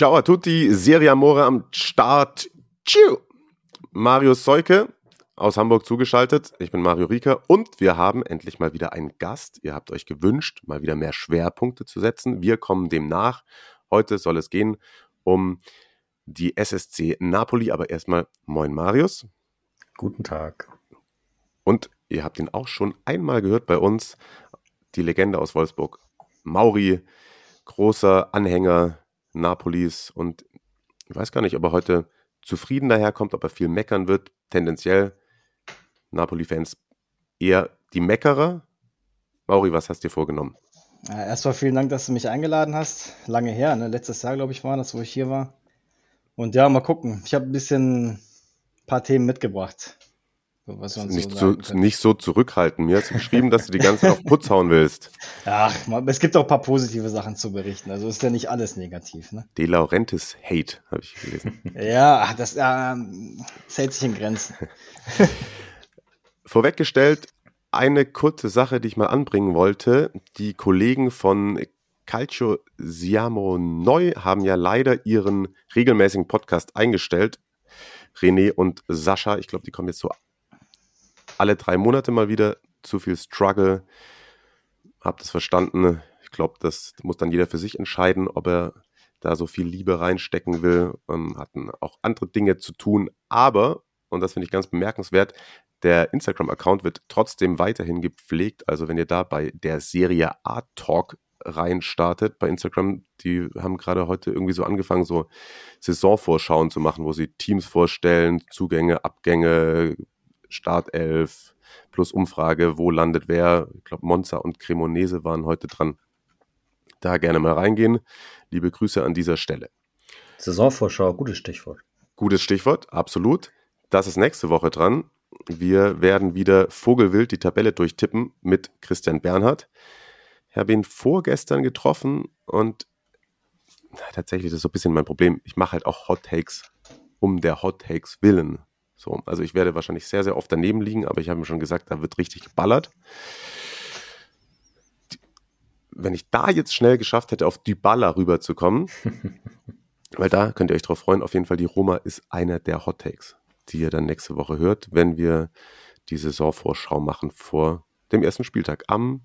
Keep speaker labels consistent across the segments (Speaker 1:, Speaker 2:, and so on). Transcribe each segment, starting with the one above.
Speaker 1: Ciao a tutti, Serie Amore am Start. Tschiu. Mario Seuke aus Hamburg zugeschaltet. Ich bin Mario Rieker und wir haben endlich mal wieder einen Gast. Ihr habt euch gewünscht, mal wieder mehr Schwerpunkte zu setzen. Wir kommen dem nach. Heute soll es gehen um die SSC Napoli, aber erstmal moin Marius.
Speaker 2: Guten Tag.
Speaker 1: Und ihr habt ihn auch schon einmal gehört bei uns, die Legende aus Wolfsburg, Mauri, großer Anhänger Napolis und ich weiß gar nicht, ob er heute zufrieden daherkommt, ob er viel meckern wird. Tendenziell Napoli-Fans eher die Meckerer. Mauri, was hast du dir vorgenommen?
Speaker 3: Erstmal vielen Dank, dass du mich eingeladen hast. Lange her, ne? letztes Jahr, glaube ich, war das, wo ich hier war. Und ja, mal gucken. Ich habe ein bisschen ein paar Themen mitgebracht.
Speaker 1: Was uns nicht, so, so nicht so zurückhalten. Mir hast du geschrieben, dass du die ganze Zeit auf Putz hauen willst.
Speaker 3: Ach, es gibt auch ein paar positive Sachen zu berichten. Also ist ja nicht alles negativ. Ne?
Speaker 1: De Laurentiis Hate, habe ich gelesen.
Speaker 3: ja, das, äh, das hält sich in Grenzen.
Speaker 1: Vorweggestellt, eine kurze Sache, die ich mal anbringen wollte. Die Kollegen von Calcio Siamo Neu haben ja leider ihren regelmäßigen Podcast eingestellt. René und Sascha, ich glaube, die kommen jetzt so alle drei Monate mal wieder. Zu viel Struggle. Habt es verstanden? Ich glaube, das muss dann jeder für sich entscheiden, ob er da so viel Liebe reinstecken will. Ähm, hatten auch andere Dinge zu tun. Aber, und das finde ich ganz bemerkenswert, der Instagram-Account wird trotzdem weiterhin gepflegt. Also wenn ihr da bei der Serie Art Talk reinstartet bei Instagram, die haben gerade heute irgendwie so angefangen, so Saisonvorschauen zu machen, wo sie Teams vorstellen, Zugänge, Abgänge, Startelf plus Umfrage, wo landet wer. Ich glaube, Monza und Cremonese waren heute dran. Da gerne mal reingehen. Liebe Grüße an dieser Stelle.
Speaker 2: Saisonvorschau, gutes Stichwort.
Speaker 1: Gutes Stichwort, absolut. Das ist nächste Woche dran. Wir werden wieder Vogelwild die Tabelle durchtippen mit Christian Bernhard. Ich habe ihn vorgestern getroffen und na, tatsächlich, das ist so ein bisschen mein Problem. Ich mache halt auch Hot Takes um der Hot Takes willen. So, also ich werde wahrscheinlich sehr, sehr oft daneben liegen, aber ich habe mir schon gesagt, da wird richtig geballert. Wenn ich da jetzt schnell geschafft hätte, auf Dybala rüberzukommen, weil da könnt ihr euch drauf freuen, auf jeden Fall die Roma ist einer der Hot Takes, die ihr dann nächste Woche hört, wenn wir die Saisonvorschau machen vor dem ersten Spieltag. Am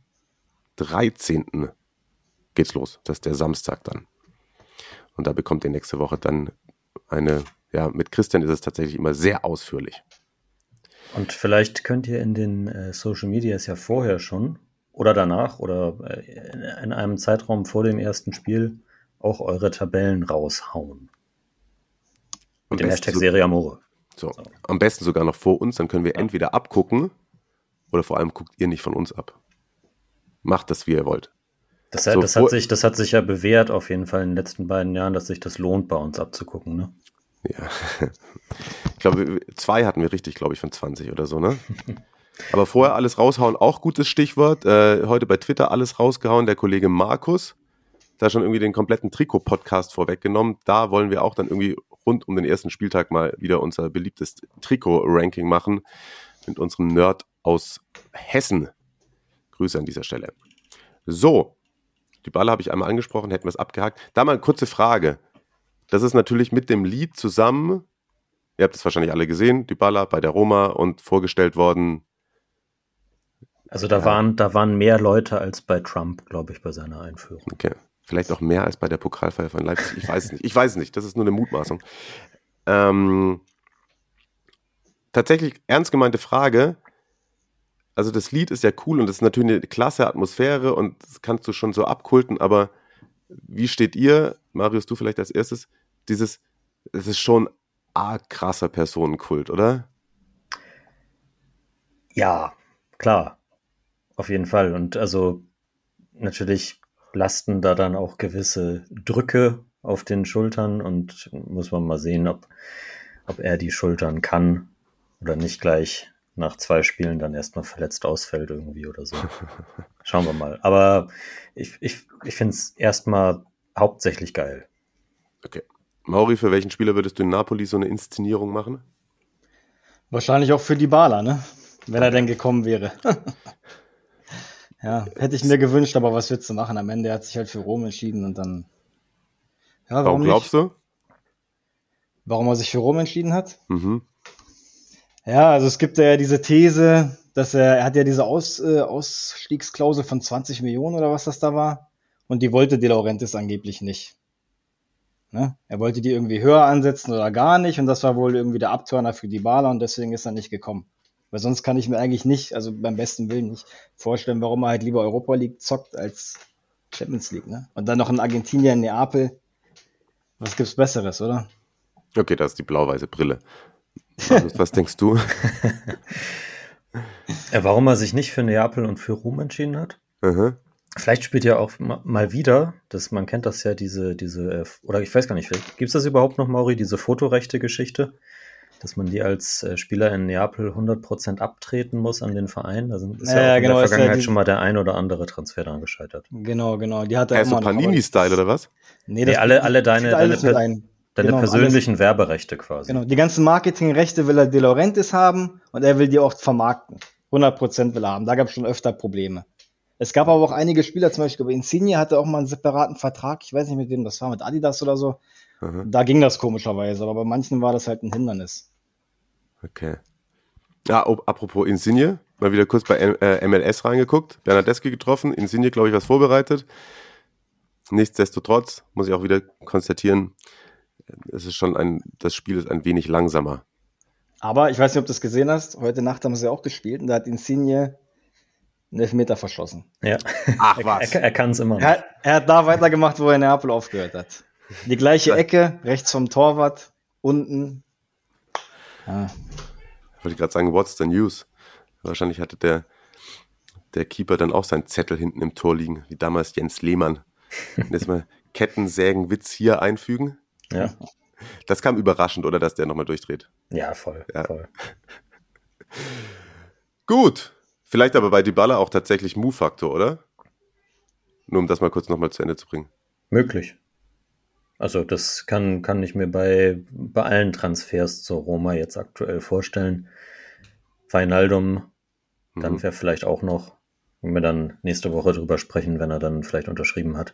Speaker 1: 13. geht's los. Das ist der Samstag dann. Und da bekommt ihr nächste Woche dann eine ja, mit Christian ist es tatsächlich immer sehr ausführlich.
Speaker 2: Und vielleicht könnt ihr in den äh, Social Medias ja vorher schon oder danach oder äh, in einem Zeitraum vor dem ersten Spiel auch eure Tabellen raushauen. Mit dem Hashtag so, Serie Amore.
Speaker 1: So, so, am besten sogar noch vor uns, dann können wir ja. entweder abgucken oder vor allem guckt ihr nicht von uns ab. Macht das, wie ihr wollt.
Speaker 2: Das, so, das, hat sich, das hat sich ja bewährt auf jeden Fall in den letzten beiden Jahren, dass sich das lohnt, bei uns abzugucken. Ne?
Speaker 1: Ja. Ich glaube, zwei hatten wir richtig, glaube ich, von 20 oder so, ne? Aber vorher alles raushauen, auch gutes Stichwort. Äh, heute bei Twitter alles rausgehauen, der Kollege Markus. Da schon irgendwie den kompletten Trikot-Podcast vorweggenommen. Da wollen wir auch dann irgendwie rund um den ersten Spieltag mal wieder unser beliebtes Trikot-Ranking machen. Mit unserem Nerd aus Hessen. Grüße an dieser Stelle. So, die Balle habe ich einmal angesprochen, hätten wir es abgehakt. Da mal eine kurze Frage. Das ist natürlich mit dem Lied zusammen, ihr habt es wahrscheinlich alle gesehen, die Baller bei der Roma und vorgestellt worden.
Speaker 2: Also da, ja. waren, da waren mehr Leute als bei Trump, glaube ich, bei seiner Einführung.
Speaker 1: Okay. Vielleicht auch mehr als bei der Pokalfeier von Leipzig. Ich weiß es nicht. Ich weiß es nicht. Das ist nur eine Mutmaßung. Ähm, tatsächlich ernst gemeinte Frage. Also das Lied ist ja cool und es ist natürlich eine klasse Atmosphäre und das kannst du schon so abkulten, aber wie steht ihr, Marius, du vielleicht als erstes, dieses, es ist schon arg krasser Personenkult, oder?
Speaker 2: Ja, klar. Auf jeden Fall. Und also natürlich lasten da dann auch gewisse Drücke auf den Schultern und muss man mal sehen, ob, ob er die Schultern kann oder nicht gleich nach zwei Spielen dann erstmal verletzt ausfällt irgendwie oder so. Schauen wir mal. Aber ich, ich, ich finde es erstmal hauptsächlich geil.
Speaker 1: Okay. Mauri, für welchen Spieler würdest du in Napoli so eine Inszenierung machen?
Speaker 3: Wahrscheinlich auch für die Bala, ne? Wenn er denn gekommen wäre. ja, hätte ich mir gewünscht, aber was willst du machen? Am Ende hat sich halt für Rom entschieden und dann.
Speaker 1: Ja, warum, warum glaubst du?
Speaker 3: Warum er sich für Rom entschieden hat? Mhm. Ja, also es gibt ja diese These, dass er, er hat ja diese Aus, äh, Ausstiegsklausel von 20 Millionen oder was das da war. Und die wollte De Laurentiis angeblich nicht. Ne? Er wollte die irgendwie höher ansetzen oder gar nicht. Und das war wohl irgendwie der Abturner für die Bala und deswegen ist er nicht gekommen. Weil sonst kann ich mir eigentlich nicht, also beim besten Willen nicht vorstellen, warum er halt lieber Europa League zockt als Champions League. Ne? Und dann noch in Argentinien, in Neapel. Was gibt's Besseres, oder?
Speaker 1: Okay, das ist die blau-weiße Brille. Markus, was denkst du?
Speaker 2: Ja, warum er sich nicht für Neapel und für Rom entschieden hat? Mhm. Vielleicht spielt ja auch mal wieder, dass man kennt das ja, diese, diese, äh, oder ich weiß gar nicht, gibt es das überhaupt noch, Mauri, diese Fotorechte-Geschichte? Dass man die als äh, Spieler in Neapel 100% abtreten muss an den Verein. Da ist ja, ja in genau, der Vergangenheit ja schon mal der ein oder andere Transfer daran gescheitert.
Speaker 3: Genau, genau. Die hat
Speaker 1: er ja, so Panini-Style oder was?
Speaker 2: Nee, nee alle, alle deine, deine, deine, Deine genau, persönlichen alles, Werberechte quasi.
Speaker 3: Genau, die ganzen Marketingrechte will er De Laurentiis haben und er will die auch vermarkten. 100% will er haben. Da gab es schon öfter Probleme. Es gab aber auch einige Spieler, zum Beispiel Insigne hatte auch mal einen separaten Vertrag. Ich weiß nicht mit wem das war, mit Adidas oder so. Mhm. Da ging das komischerweise, aber bei manchen war das halt ein Hindernis.
Speaker 1: Okay. Ja, oh, apropos Insigne, mal wieder kurz bei äh, MLS reingeguckt. Bernardeschi getroffen, Insigne, glaube ich, was vorbereitet. Nichtsdestotrotz muss ich auch wieder konstatieren, es ist schon ein, das Spiel ist ein wenig langsamer.
Speaker 3: Aber ich weiß nicht, ob du es gesehen hast. Heute Nacht haben sie auch gespielt und da hat Insigne einen Elfmeter verschossen.
Speaker 2: Ja. Ach was. Er, er kann es immer.
Speaker 3: Er, er, hat da weitergemacht, wo er in Neapel aufgehört hat. Die gleiche Ecke, rechts vom Torwart, unten.
Speaker 1: Ja. Wollte ich gerade sagen, what's the news? Wahrscheinlich hatte der, der Keeper dann auch seinen Zettel hinten im Tor liegen, wie damals Jens Lehmann. Jetzt mal Kettensägen-Witz hier einfügen.
Speaker 2: Ja.
Speaker 1: Das kam überraschend, oder dass der nochmal durchdreht?
Speaker 2: Ja, voll. Ja. voll.
Speaker 1: Gut. Vielleicht aber bei Dybala auch tatsächlich Move-Faktor, oder? Nur um das mal kurz nochmal zu Ende zu bringen.
Speaker 2: Möglich. Also das kann, kann ich mir bei, bei allen Transfers zur Roma jetzt aktuell vorstellen. Feinaldum, dann mhm. wäre vielleicht auch noch, wenn wir dann nächste Woche drüber sprechen, wenn er dann vielleicht unterschrieben hat.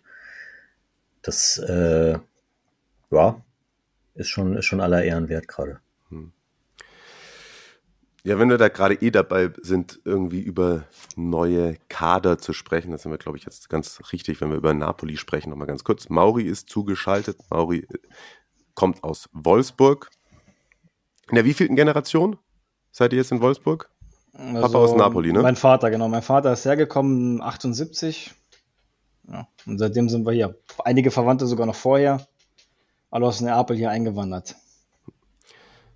Speaker 2: Das äh, ja, ist schon, ist schon aller Ehren wert gerade.
Speaker 1: Ja, wenn wir da gerade eh dabei sind, irgendwie über neue Kader zu sprechen, das sind wir, glaube ich, jetzt ganz richtig, wenn wir über Napoli sprechen, nochmal ganz kurz. Mauri ist zugeschaltet. Mauri äh, kommt aus Wolfsburg. In der wievielten Generation seid ihr jetzt in Wolfsburg?
Speaker 3: Also, Papa aus Napoli, ne? Mein Vater, genau. Mein Vater ist hergekommen, 78. Ja, und seitdem sind wir hier. Einige Verwandte sogar noch vorher alle aus Neapel hier eingewandert.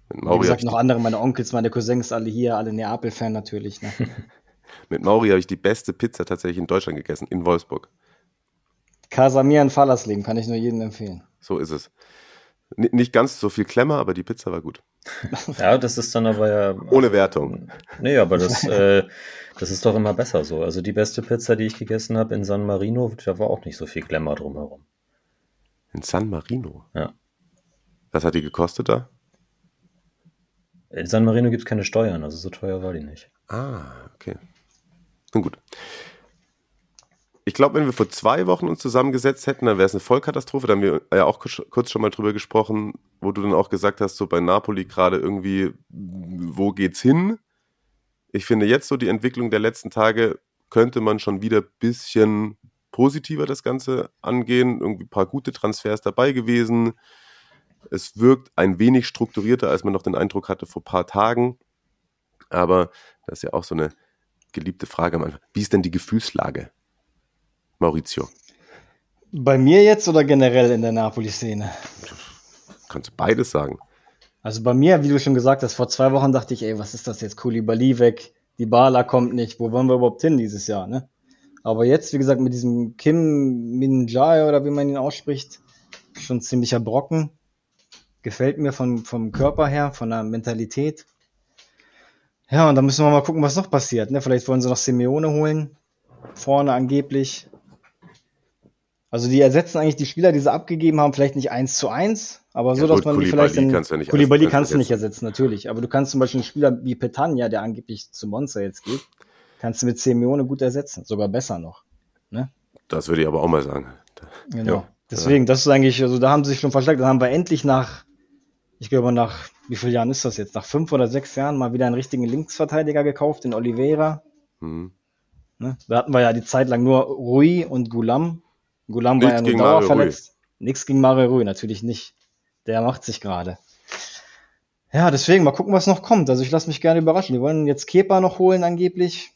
Speaker 3: Wie gesagt, noch andere, meine Onkels, meine Cousins, alle hier, alle Neapel-Fan natürlich. Ne?
Speaker 1: Mit Mauri habe ich die beste Pizza tatsächlich in Deutschland gegessen, in Wolfsburg.
Speaker 3: Casamir in Fallersleben, kann ich nur jedem empfehlen.
Speaker 1: So ist es. N nicht ganz so viel Klemmer, aber die Pizza war gut.
Speaker 2: Ja, das ist dann aber ja.
Speaker 1: Ohne Wertung.
Speaker 2: Nee, aber das, äh, das ist doch immer besser so. Also die beste Pizza, die ich gegessen habe in San Marino, da war auch nicht so viel Klemmer drumherum.
Speaker 1: In San Marino?
Speaker 2: Ja.
Speaker 1: Was hat die gekostet da?
Speaker 2: In San Marino gibt es keine Steuern, also so teuer war die nicht.
Speaker 1: Ah, okay. Nun gut. Ich glaube, wenn wir vor zwei Wochen uns zusammengesetzt hätten, dann wäre es eine Vollkatastrophe. Da haben wir ja auch kurz schon mal drüber gesprochen, wo du dann auch gesagt hast, so bei Napoli gerade irgendwie, wo geht's hin? Ich finde jetzt so die Entwicklung der letzten Tage könnte man schon wieder ein bisschen positiver das Ganze angehen. Irgendwie ein paar gute Transfers dabei gewesen. Es wirkt ein wenig strukturierter, als man noch den Eindruck hatte vor ein paar Tagen. Aber das ist ja auch so eine geliebte Frage am Anfang. Wie ist denn die Gefühlslage, Maurizio?
Speaker 3: Bei mir jetzt oder generell in der Napoli-Szene?
Speaker 1: Kannst du beides sagen.
Speaker 3: Also bei mir, wie du schon gesagt hast, vor zwei Wochen dachte ich, ey, was ist das jetzt? Koulibaly weg, die Bala kommt nicht. Wo wollen wir überhaupt hin dieses Jahr, ne? Aber jetzt, wie gesagt, mit diesem Kim Min Jae oder wie man ihn ausspricht, schon ziemlicher Brocken. Gefällt mir von, vom Körper her, von der Mentalität. Ja, und dann müssen wir mal gucken, was noch passiert. Ne? Vielleicht wollen sie noch Simeone holen. Vorne angeblich. Also die ersetzen eigentlich die Spieler, die sie abgegeben haben, vielleicht nicht eins zu eins, aber so, ja, dass gut, man die vielleicht in
Speaker 1: kannst ja nicht
Speaker 3: Koulibaly kannst du nicht ersetzen, natürlich. Aber du kannst zum Beispiel einen Spieler wie Petagna, der angeblich zu Monza jetzt geht, kannst du mit Simeone gut ersetzen, sogar besser noch. Ne?
Speaker 1: Das würde ich aber auch mal sagen.
Speaker 3: Genau. Ja. Deswegen, das ist eigentlich, also da haben sie sich schon verstärkt. Dann haben wir endlich nach, ich glaube nach, wie viele Jahren ist das jetzt? Nach fünf oder sechs Jahren mal wieder einen richtigen Linksverteidiger gekauft, den Oliveira. Mhm. Ne? Da hatten wir ja die Zeit lang nur Rui und Gulam. Gulam war ja nur dauerverletzt. Nichts gegen Mario Rui, natürlich nicht. Der macht sich gerade. Ja, deswegen, mal gucken, was noch kommt. Also ich lasse mich gerne überraschen. Die wollen jetzt Kepa noch holen angeblich.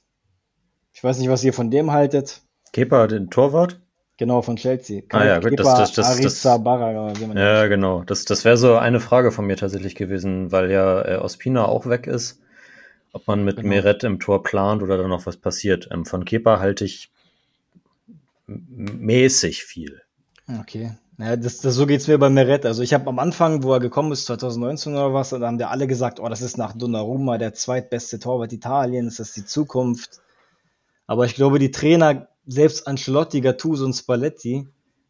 Speaker 3: Ich weiß nicht, was ihr von dem haltet.
Speaker 2: Kepa, den Torwart?
Speaker 3: Genau, von Chelsea.
Speaker 2: ah ja, gut, das, das, das, das,
Speaker 3: Barra,
Speaker 2: Ja, genau. Das, das wäre so eine Frage von mir tatsächlich gewesen, weil ja äh, Ospina auch weg ist. Ob man mit genau. Meret im Tor plant oder dann noch was passiert. Ähm, von Kepa halte ich mäßig viel.
Speaker 3: Okay. Ja, das, das, so geht's mir bei Meret. Also ich habe am Anfang, wo er gekommen ist, 2019 oder was, da haben wir alle gesagt, oh, das ist nach Donnarumma der zweitbeste Torwart Italiens, das ist die Zukunft. Aber ich glaube, die Trainer, selbst Ancelotti, Gattuso und Spalletti,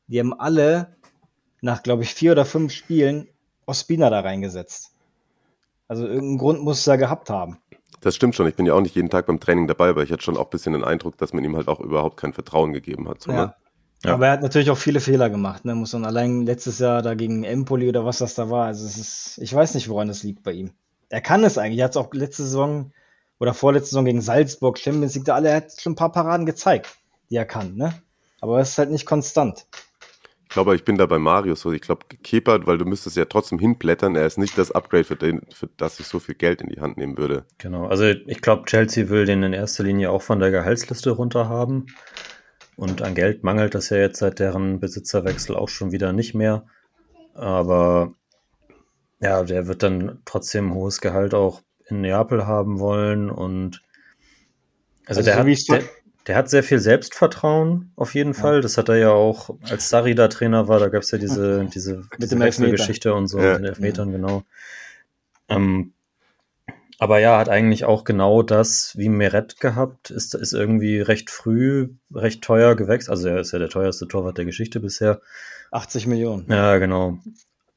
Speaker 3: die haben alle nach, glaube ich, vier oder fünf Spielen Ospina da reingesetzt. Also irgendeinen Grund muss er gehabt haben.
Speaker 1: Das stimmt schon. Ich bin ja auch nicht jeden Tag beim Training dabei, aber ich hatte schon auch ein bisschen den Eindruck, dass man ihm halt auch überhaupt kein Vertrauen gegeben hat. So,
Speaker 3: ja.
Speaker 1: Ne?
Speaker 3: Ja. Aber er hat natürlich auch viele Fehler gemacht. Ne? Muss man allein letztes Jahr da gegen Empoli oder was das da war. Also es ist, ich weiß nicht, woran das liegt bei ihm. Er kann es eigentlich. Er hat es auch letzte Saison oder vorletzte Saison gegen Salzburg, Champions League, da alle, er hat schon ein paar Paraden gezeigt, die er kann. Ne? Aber es ist halt nicht konstant.
Speaker 1: Ich glaube, ich bin da bei Marius so. Ich glaube, Kepa, weil du müsstest ja trotzdem hinblättern, er ist nicht das Upgrade, für, den, für das ich so viel Geld in die Hand nehmen würde.
Speaker 2: Genau, also ich glaube, Chelsea will den in erster Linie auch von der Gehaltsliste runter haben. Und an Geld mangelt das ja jetzt seit deren Besitzerwechsel auch schon wieder nicht mehr. Aber ja, der wird dann trotzdem ein hohes Gehalt auch in Neapel haben wollen. Und also, also der, hat, der, der hat sehr viel Selbstvertrauen, auf jeden ja. Fall. Das hat er ja auch, als Sari da Trainer war, da gab es ja diese, diese, diese Wechselgeschichte und so, ja. mit den Elfmetern, ja. genau. Ähm, aber ja, hat eigentlich auch genau das wie Meret gehabt, ist, ist irgendwie recht früh, recht teuer gewächst. Also er ist ja der teuerste Torwart der Geschichte bisher.
Speaker 3: 80 Millionen.
Speaker 2: Ja, genau.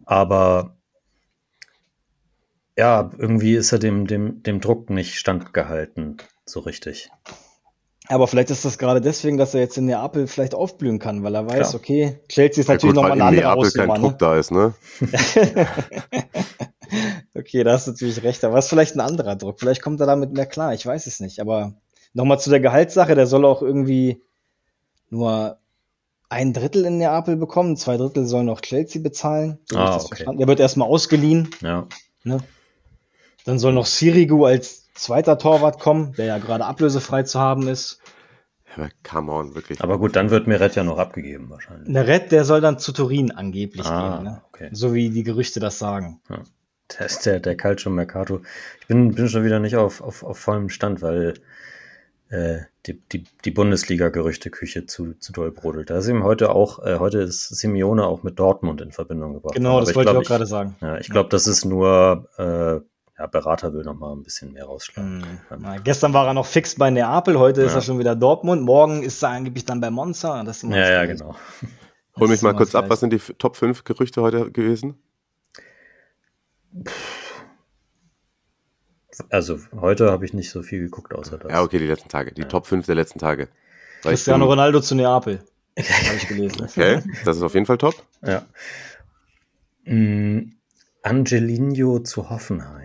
Speaker 2: Aber ja, irgendwie ist er dem, dem, dem Druck nicht standgehalten, so richtig.
Speaker 3: Aber vielleicht ist das gerade deswegen, dass er jetzt in Neapel vielleicht aufblühen kann, weil er weiß, Klar. okay, Chelsea ist ja, natürlich nochmal eine andere Neapel
Speaker 1: kein Druck ne? da ist, ne?
Speaker 3: okay, da hast du natürlich recht. Aber es ist vielleicht ein anderer Druck. Vielleicht kommt er damit mehr klar. Ich weiß es nicht. Aber nochmal zu der Gehaltssache. Der soll auch irgendwie nur ein Drittel in Neapel bekommen. Zwei Drittel sollen noch Chelsea bezahlen.
Speaker 2: So ah, okay.
Speaker 3: Der wird erstmal ausgeliehen.
Speaker 2: Ja.
Speaker 3: Ne? Dann soll noch Sirigu als zweiter Torwart kommen, der ja gerade ablösefrei zu haben ist.
Speaker 1: Aber come on, wirklich.
Speaker 2: Aber gut, dann wird Meret ja noch abgegeben wahrscheinlich.
Speaker 3: Meret, der soll dann zu Turin angeblich
Speaker 2: ah,
Speaker 3: gehen, ne?
Speaker 2: okay.
Speaker 3: so wie die Gerüchte das sagen.
Speaker 2: Ja. Das ist der, der Calcio Mercato. Ich bin, bin schon wieder nicht auf, auf, auf vollem Stand, weil äh, die, die, die Bundesliga-Gerüchteküche zu, zu doll brodelt. Da ist ihm heute auch, äh, heute ist Simeone auch mit Dortmund in Verbindung gebracht.
Speaker 3: Genau, das wollte ich auch gerade sagen.
Speaker 2: Ja, ich glaube, das ist nur äh, ja, Berater will noch mal ein bisschen mehr rausschlagen.
Speaker 3: Mhm. Na, gestern war er noch fix bei Neapel, heute ja. ist er schon wieder Dortmund, morgen ist er angeblich dann bei Monza. Das
Speaker 2: ja, ja, genau.
Speaker 1: Hol mich mal kurz ab, was sind die Top 5 Gerüchte heute gewesen?
Speaker 2: Also heute habe ich nicht so viel geguckt, außer das.
Speaker 1: Ja, okay, die letzten Tage. Die ja. Top 5 der letzten Tage.
Speaker 3: Weil Cristiano Ronaldo zu Neapel. habe ich gelesen.
Speaker 1: Okay, das ist auf jeden Fall top.
Speaker 2: Ja. Mm, Angelino zu Hoffenheim.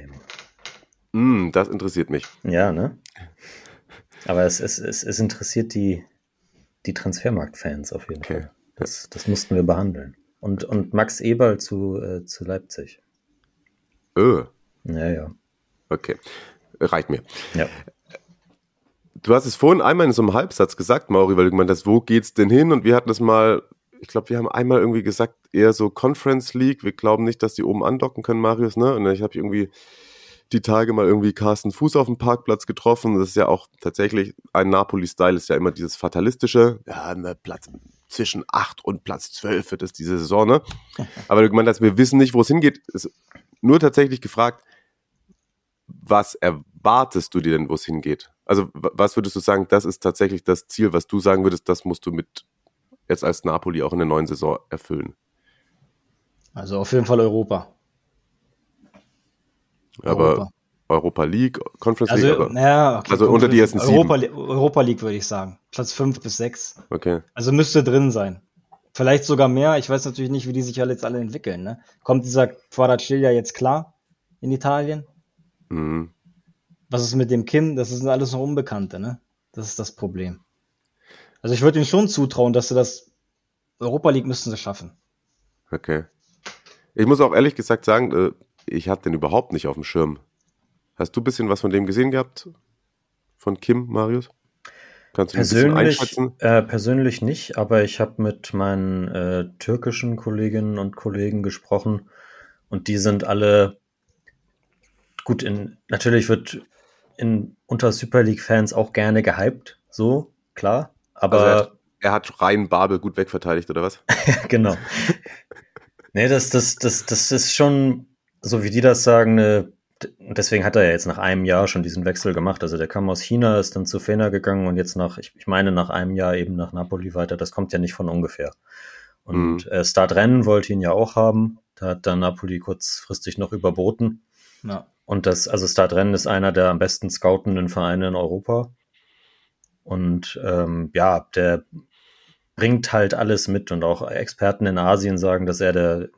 Speaker 1: Mm, das interessiert mich.
Speaker 2: Ja, ne? Aber es, es, es, es interessiert die, die Transfermarkt-Fans auf jeden okay. Fall. Das, das mussten wir behandeln. Und, und Max Eberl zu, äh, zu Leipzig.
Speaker 1: Öh.
Speaker 2: Ja, ja.
Speaker 1: Okay. Reicht mir.
Speaker 2: Ja.
Speaker 1: Du hast es vorhin einmal in so einem Halbsatz gesagt, Mauri, weil du gemeint hast, wo geht's denn hin? Und wir hatten das mal, ich glaube, wir haben einmal irgendwie gesagt, eher so Conference League. Wir glauben nicht, dass die oben andocken können, Marius, ne? Und ich habe irgendwie die Tage mal irgendwie Carsten Fuß auf dem Parkplatz getroffen. Das ist ja auch tatsächlich ein Napoli-Style, ist ja immer dieses fatalistische, ja, ne, Platz, zwischen 8 und Platz 12 wird es diese Saison, ne? Aber du gemeint hast, wir wissen nicht, wo es hingeht. Ist nur tatsächlich gefragt, was erwartest du dir denn, wo es hingeht? Also, was würdest du sagen, das ist tatsächlich das Ziel, was du sagen würdest, das musst du mit jetzt als Napoli auch in der neuen Saison erfüllen?
Speaker 3: Also auf jeden Fall Europa.
Speaker 1: Aber Europa, Europa League, Conference
Speaker 3: also,
Speaker 1: League,
Speaker 3: aber, ja,
Speaker 1: okay, also unter die ersten
Speaker 3: Europa, sieben. Europa League würde ich sagen. Platz 5 bis 6.
Speaker 1: Okay.
Speaker 3: Also müsste drin sein. Vielleicht sogar mehr. Ich weiß natürlich nicht, wie die sich alle jetzt alle entwickeln. Ne? Kommt dieser Quadracilia jetzt klar in Italien? Mhm. Was ist mit dem Kim? Das sind alles noch Unbekannte, ne? Das ist das Problem. Also ich würde ihnen schon zutrauen, dass sie das Europa League müssten sie schaffen.
Speaker 1: Okay. Ich muss auch ehrlich gesagt sagen, äh, ich hatte den überhaupt nicht auf dem Schirm. Hast du ein bisschen was von dem gesehen gehabt? Von Kim, Marius?
Speaker 2: Kannst du persönlich, einschätzen? Äh, persönlich nicht, aber ich habe mit meinen äh, türkischen Kolleginnen und Kollegen gesprochen und die sind alle gut in. Natürlich wird in unter Super League-Fans auch gerne gehypt, so klar. Aber also
Speaker 1: er, hat, er hat rein Babel gut wegverteidigt oder was?
Speaker 2: genau. nee, das, das, das, das ist schon so wie die das sagen, eine deswegen hat er ja jetzt nach einem Jahr schon diesen Wechsel gemacht. Also der kam aus China, ist dann zu Fener gegangen und jetzt nach, ich, ich meine, nach einem Jahr eben nach Napoli weiter. Das kommt ja nicht von ungefähr. Und mhm. äh, Startrennen wollte ihn ja auch haben. Da hat dann Napoli kurzfristig noch überboten. Ja. Und das, also Startrennen ist einer der am besten scoutenden Vereine in Europa. Und ähm, ja, der bringt halt alles mit und auch Experten in Asien sagen, dass er der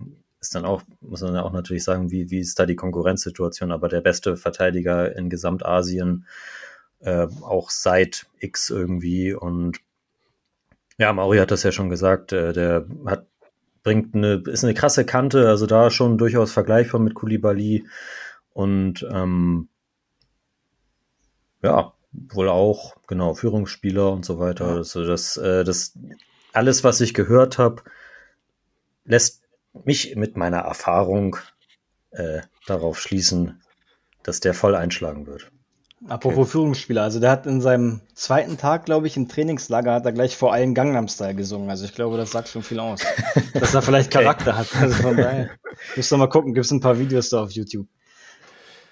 Speaker 2: ist dann auch, muss man ja auch natürlich sagen, wie, wie ist da die Konkurrenzsituation, aber der beste Verteidiger in Gesamtasien, äh, auch seit X irgendwie. Und ja, Mauri hat das ja schon gesagt, äh, der hat, bringt eine, ist eine krasse Kante, also da schon durchaus vergleichbar mit Kulibali und ähm, ja, wohl auch, genau, Führungsspieler und so weiter. Also das, äh, das alles, was ich gehört habe, lässt mich mit meiner Erfahrung äh, darauf schließen, dass der voll einschlagen wird.
Speaker 3: Apropos okay. Führungsspieler, also der hat in seinem zweiten Tag, glaube ich, im Trainingslager hat er gleich vor allen Gangnam Style gesungen. Also ich glaube, das sagt schon viel aus. dass er vielleicht okay. Charakter hat. Also von daher. Müsst ihr mal gucken, gibt es ein paar Videos da auf YouTube.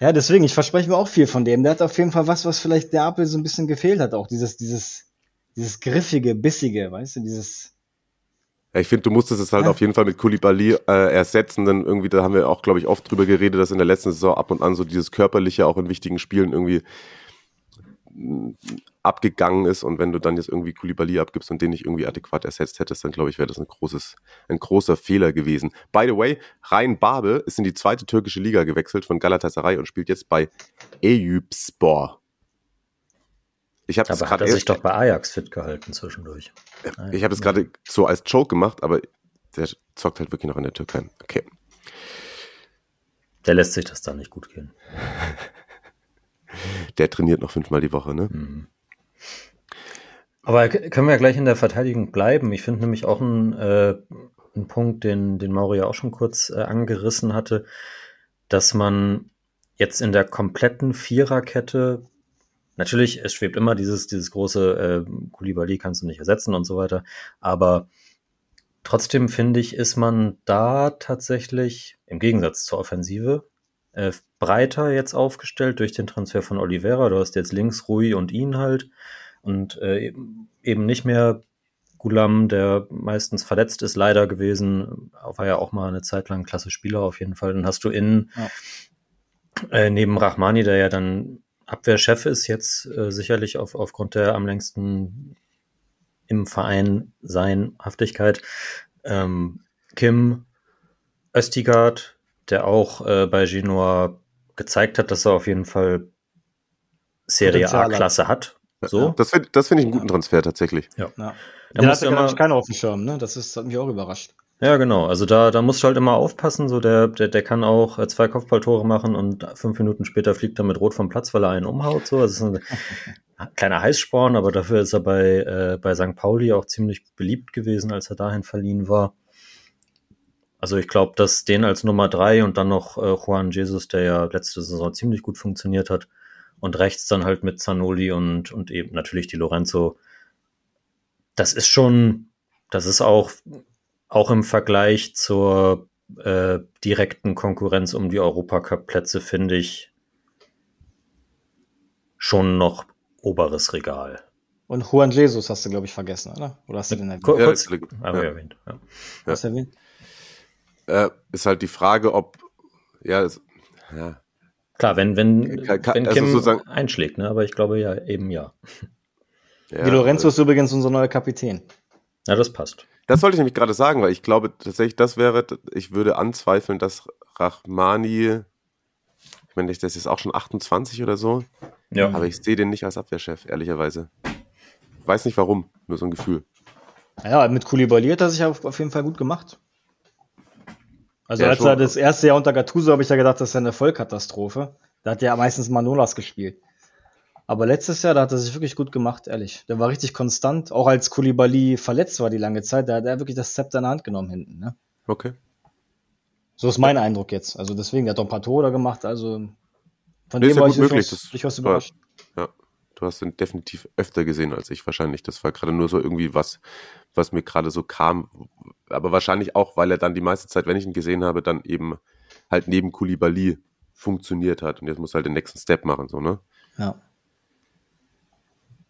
Speaker 3: Ja, deswegen, ich verspreche mir auch viel von dem. Der hat auf jeden Fall was, was vielleicht der Apel so ein bisschen gefehlt hat. Auch dieses, dieses, dieses griffige, bissige, weißt du, dieses,
Speaker 1: ich finde, du musstest es halt ja. auf jeden Fall mit Kulibali äh, ersetzen, denn irgendwie, da haben wir auch, glaube ich, oft drüber geredet, dass in der letzten Saison ab und an so dieses Körperliche auch in wichtigen Spielen irgendwie mm, abgegangen ist und wenn du dann jetzt irgendwie Kulibali abgibst und den nicht irgendwie adäquat ersetzt hättest, dann glaube ich, wäre das ein großes, ein großer Fehler gewesen. By the way, Rhein Babel ist in die zweite türkische Liga gewechselt von Galatasaray und spielt jetzt bei Eyüpspor.
Speaker 2: Ich habe aber hat er sich doch bei Ajax fit gehalten zwischendurch.
Speaker 1: Ich habe es gerade so als Joke gemacht, aber der zockt halt wirklich noch in der Türkei. Okay.
Speaker 2: Der lässt sich das da nicht gut gehen.
Speaker 1: der trainiert noch fünfmal die Woche, ne? Mhm.
Speaker 2: Aber können wir ja gleich in der Verteidigung bleiben. Ich finde nämlich auch einen, äh, einen Punkt, den, den Mauri ja auch schon kurz äh, angerissen hatte, dass man jetzt in der kompletten Viererkette Natürlich, es schwebt immer dieses, dieses große äh, Kulibali kannst du nicht ersetzen und so weiter. Aber trotzdem finde ich, ist man da tatsächlich im Gegensatz zur Offensive äh, breiter jetzt aufgestellt durch den Transfer von Oliveira. Du hast jetzt links Rui und ihn halt und äh, eben nicht mehr Gulam, der meistens verletzt ist, leider gewesen. War ja auch mal eine Zeit lang klasse Spieler auf jeden Fall. Dann hast du innen ja. äh, neben Rahmani, der ja dann Abwehrchef ist jetzt äh, sicherlich auf, aufgrund der am längsten im Verein sein Haftigkeit. Ähm, Kim Östigard, der auch äh, bei Genoa gezeigt hat, dass er auf jeden Fall Serie A-Klasse hat. So.
Speaker 1: Das finde das find ich einen guten Transfer tatsächlich.
Speaker 3: Ja. ja. Da Der hatte, glaube ich, keiner auf dem Schirm, ne? Das ist, hat mich auch überrascht.
Speaker 2: Ja, genau. Also da, da musst du halt immer aufpassen. So der, der, der kann auch äh, zwei Kopfballtore machen und fünf Minuten später fliegt er mit Rot vom Platz, weil er einen umhaut. So, das ist ein kleiner Heißsporn, aber dafür ist er bei, äh, bei St. Pauli auch ziemlich beliebt gewesen, als er dahin verliehen war. Also ich glaube, dass den als Nummer drei und dann noch äh, Juan Jesus, der ja letzte Saison ziemlich gut funktioniert hat, und rechts dann halt mit Zanoli und, und eben natürlich die Lorenzo. Das ist schon Das ist auch, auch im Vergleich zur äh, direkten Konkurrenz um die Europacup-Plätze, finde ich, schon noch oberes Regal.
Speaker 3: Und Juan Jesus hast du, glaube ich, vergessen, oder? Oder hast du den
Speaker 2: erwähnt? Kurz, ja, ja.
Speaker 1: erwähnt. Ja. Hast du erwähnt? Äh, ist halt die Frage, ob, ja, es,
Speaker 2: ja. Klar, wenn, wenn, kann, kann, wenn also Kim also einschlägt, ne? aber ich glaube ja, eben ja.
Speaker 3: ja Di Lorenzo ist übrigens unser neuer Kapitän.
Speaker 2: Ja, das passt.
Speaker 1: Das wollte ich nämlich gerade sagen, weil ich glaube tatsächlich, das wäre, ich würde anzweifeln, dass Rachmani, ich meine, das ist auch schon 28 oder so, ja. aber ich sehe den nicht als Abwehrchef, ehrlicherweise. Ich weiß nicht warum, nur so ein Gefühl.
Speaker 3: Ja, mit Koulibaly hat er sich auf, auf jeden Fall gut gemacht. Also ja, als er das erste Jahr unter Gattuso habe ich ja gedacht, das ist eine Vollkatastrophe. Da hat er ja meistens Manolas gespielt. Aber letztes Jahr, da hat er sich wirklich gut gemacht, ehrlich. Der war richtig konstant. Auch als Koulibaly verletzt war die lange Zeit, da hat er wirklich das Zepter in der Hand genommen hinten. Ne?
Speaker 1: Okay.
Speaker 3: So ist mein Eindruck jetzt. Also deswegen, der hat doch ein paar Tore gemacht. Also
Speaker 1: von nee, dem war ich möglich. Durchaus, durchaus überrascht. Ja, du hast ihn definitiv öfter gesehen als ich wahrscheinlich. Das war gerade nur so irgendwie was, was mir gerade so kam. Aber wahrscheinlich auch, weil er dann die meiste Zeit, wenn ich ihn gesehen habe, dann eben halt neben Koulibaly funktioniert hat. Und jetzt muss er halt den nächsten Step machen, so, ne?
Speaker 3: Ja.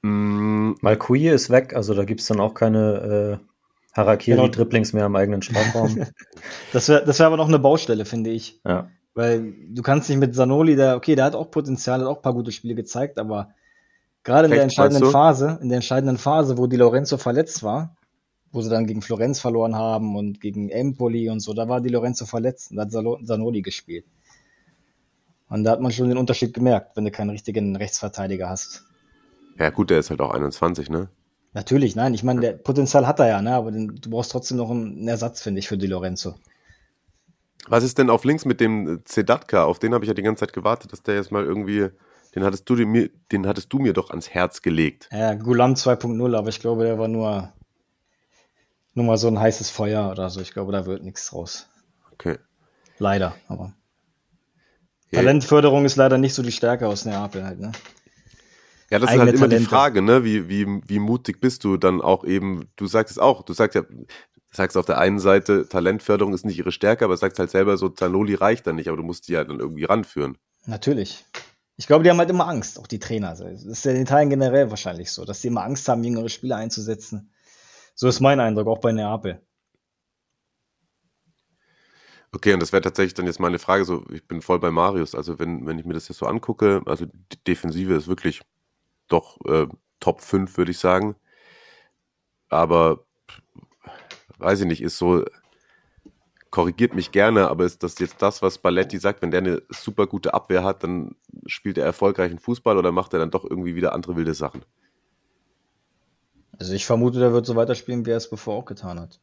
Speaker 2: Mm. Malkuye ist weg, also da gibt es dann auch keine äh, Harakiri-Dribblings genau. mehr im eigenen Strafraum.
Speaker 3: das wäre das wär aber noch eine Baustelle, finde ich.
Speaker 2: Ja.
Speaker 3: Weil du kannst nicht mit Sanoli, der, okay, der hat auch Potenzial, hat auch ein paar gute Spiele gezeigt, aber gerade in der entscheidenden Phase, in der entscheidenden Phase, wo Di Lorenzo verletzt war, wo sie dann gegen Florenz verloren haben und gegen Empoli und so, da war Di Lorenzo verletzt und da hat Sanoli gespielt. Und da hat man schon den Unterschied gemerkt, wenn du keinen richtigen Rechtsverteidiger hast.
Speaker 1: Ja, gut, der ist halt auch 21, ne?
Speaker 3: Natürlich, nein. Ich meine, der Potenzial hat er ja, ne? Aber den, du brauchst trotzdem noch einen Ersatz, finde ich, für Di Lorenzo.
Speaker 1: Was ist denn auf links mit dem Zedatka? Auf den habe ich ja die ganze Zeit gewartet, dass der jetzt mal irgendwie. Den hattest du mir, den hattest du mir doch ans Herz gelegt.
Speaker 3: Ja, Gulam 2.0, aber ich glaube, der war nur, nur mal so ein heißes Feuer oder so. Ich glaube, da wird nichts draus.
Speaker 1: Okay.
Speaker 3: Leider, aber. Ja. Talentförderung ist leider nicht so die Stärke aus Neapel halt, ne?
Speaker 1: Ja, das ist halt immer Talente. die Frage, ne? Wie, wie, wie mutig bist du dann auch eben, du sagst es auch, du sagst ja, du sagst auf der einen Seite, Talentförderung ist nicht ihre Stärke, aber sagst halt selber so, Zanoli reicht dann nicht, aber du musst die ja dann irgendwie ranführen.
Speaker 3: Natürlich. Ich glaube, die haben halt immer Angst, auch die Trainer. Das ist ja in Italien generell wahrscheinlich so, dass die immer Angst haben, jüngere Spieler einzusetzen. So ist mein Eindruck, auch bei Neapel.
Speaker 1: Okay, und das wäre tatsächlich dann jetzt meine Frage, so, ich bin voll bei Marius, also wenn, wenn ich mir das jetzt so angucke, also die Defensive ist wirklich doch äh, Top 5, würde ich sagen. Aber weiß ich nicht, ist so, korrigiert mich gerne, aber ist das jetzt das, was Balletti sagt, wenn der eine super gute Abwehr hat, dann spielt er erfolgreichen Fußball oder macht er dann doch irgendwie wieder andere wilde Sachen?
Speaker 3: Also ich vermute, der wird so weiterspielen, wie er es bevor auch getan hat.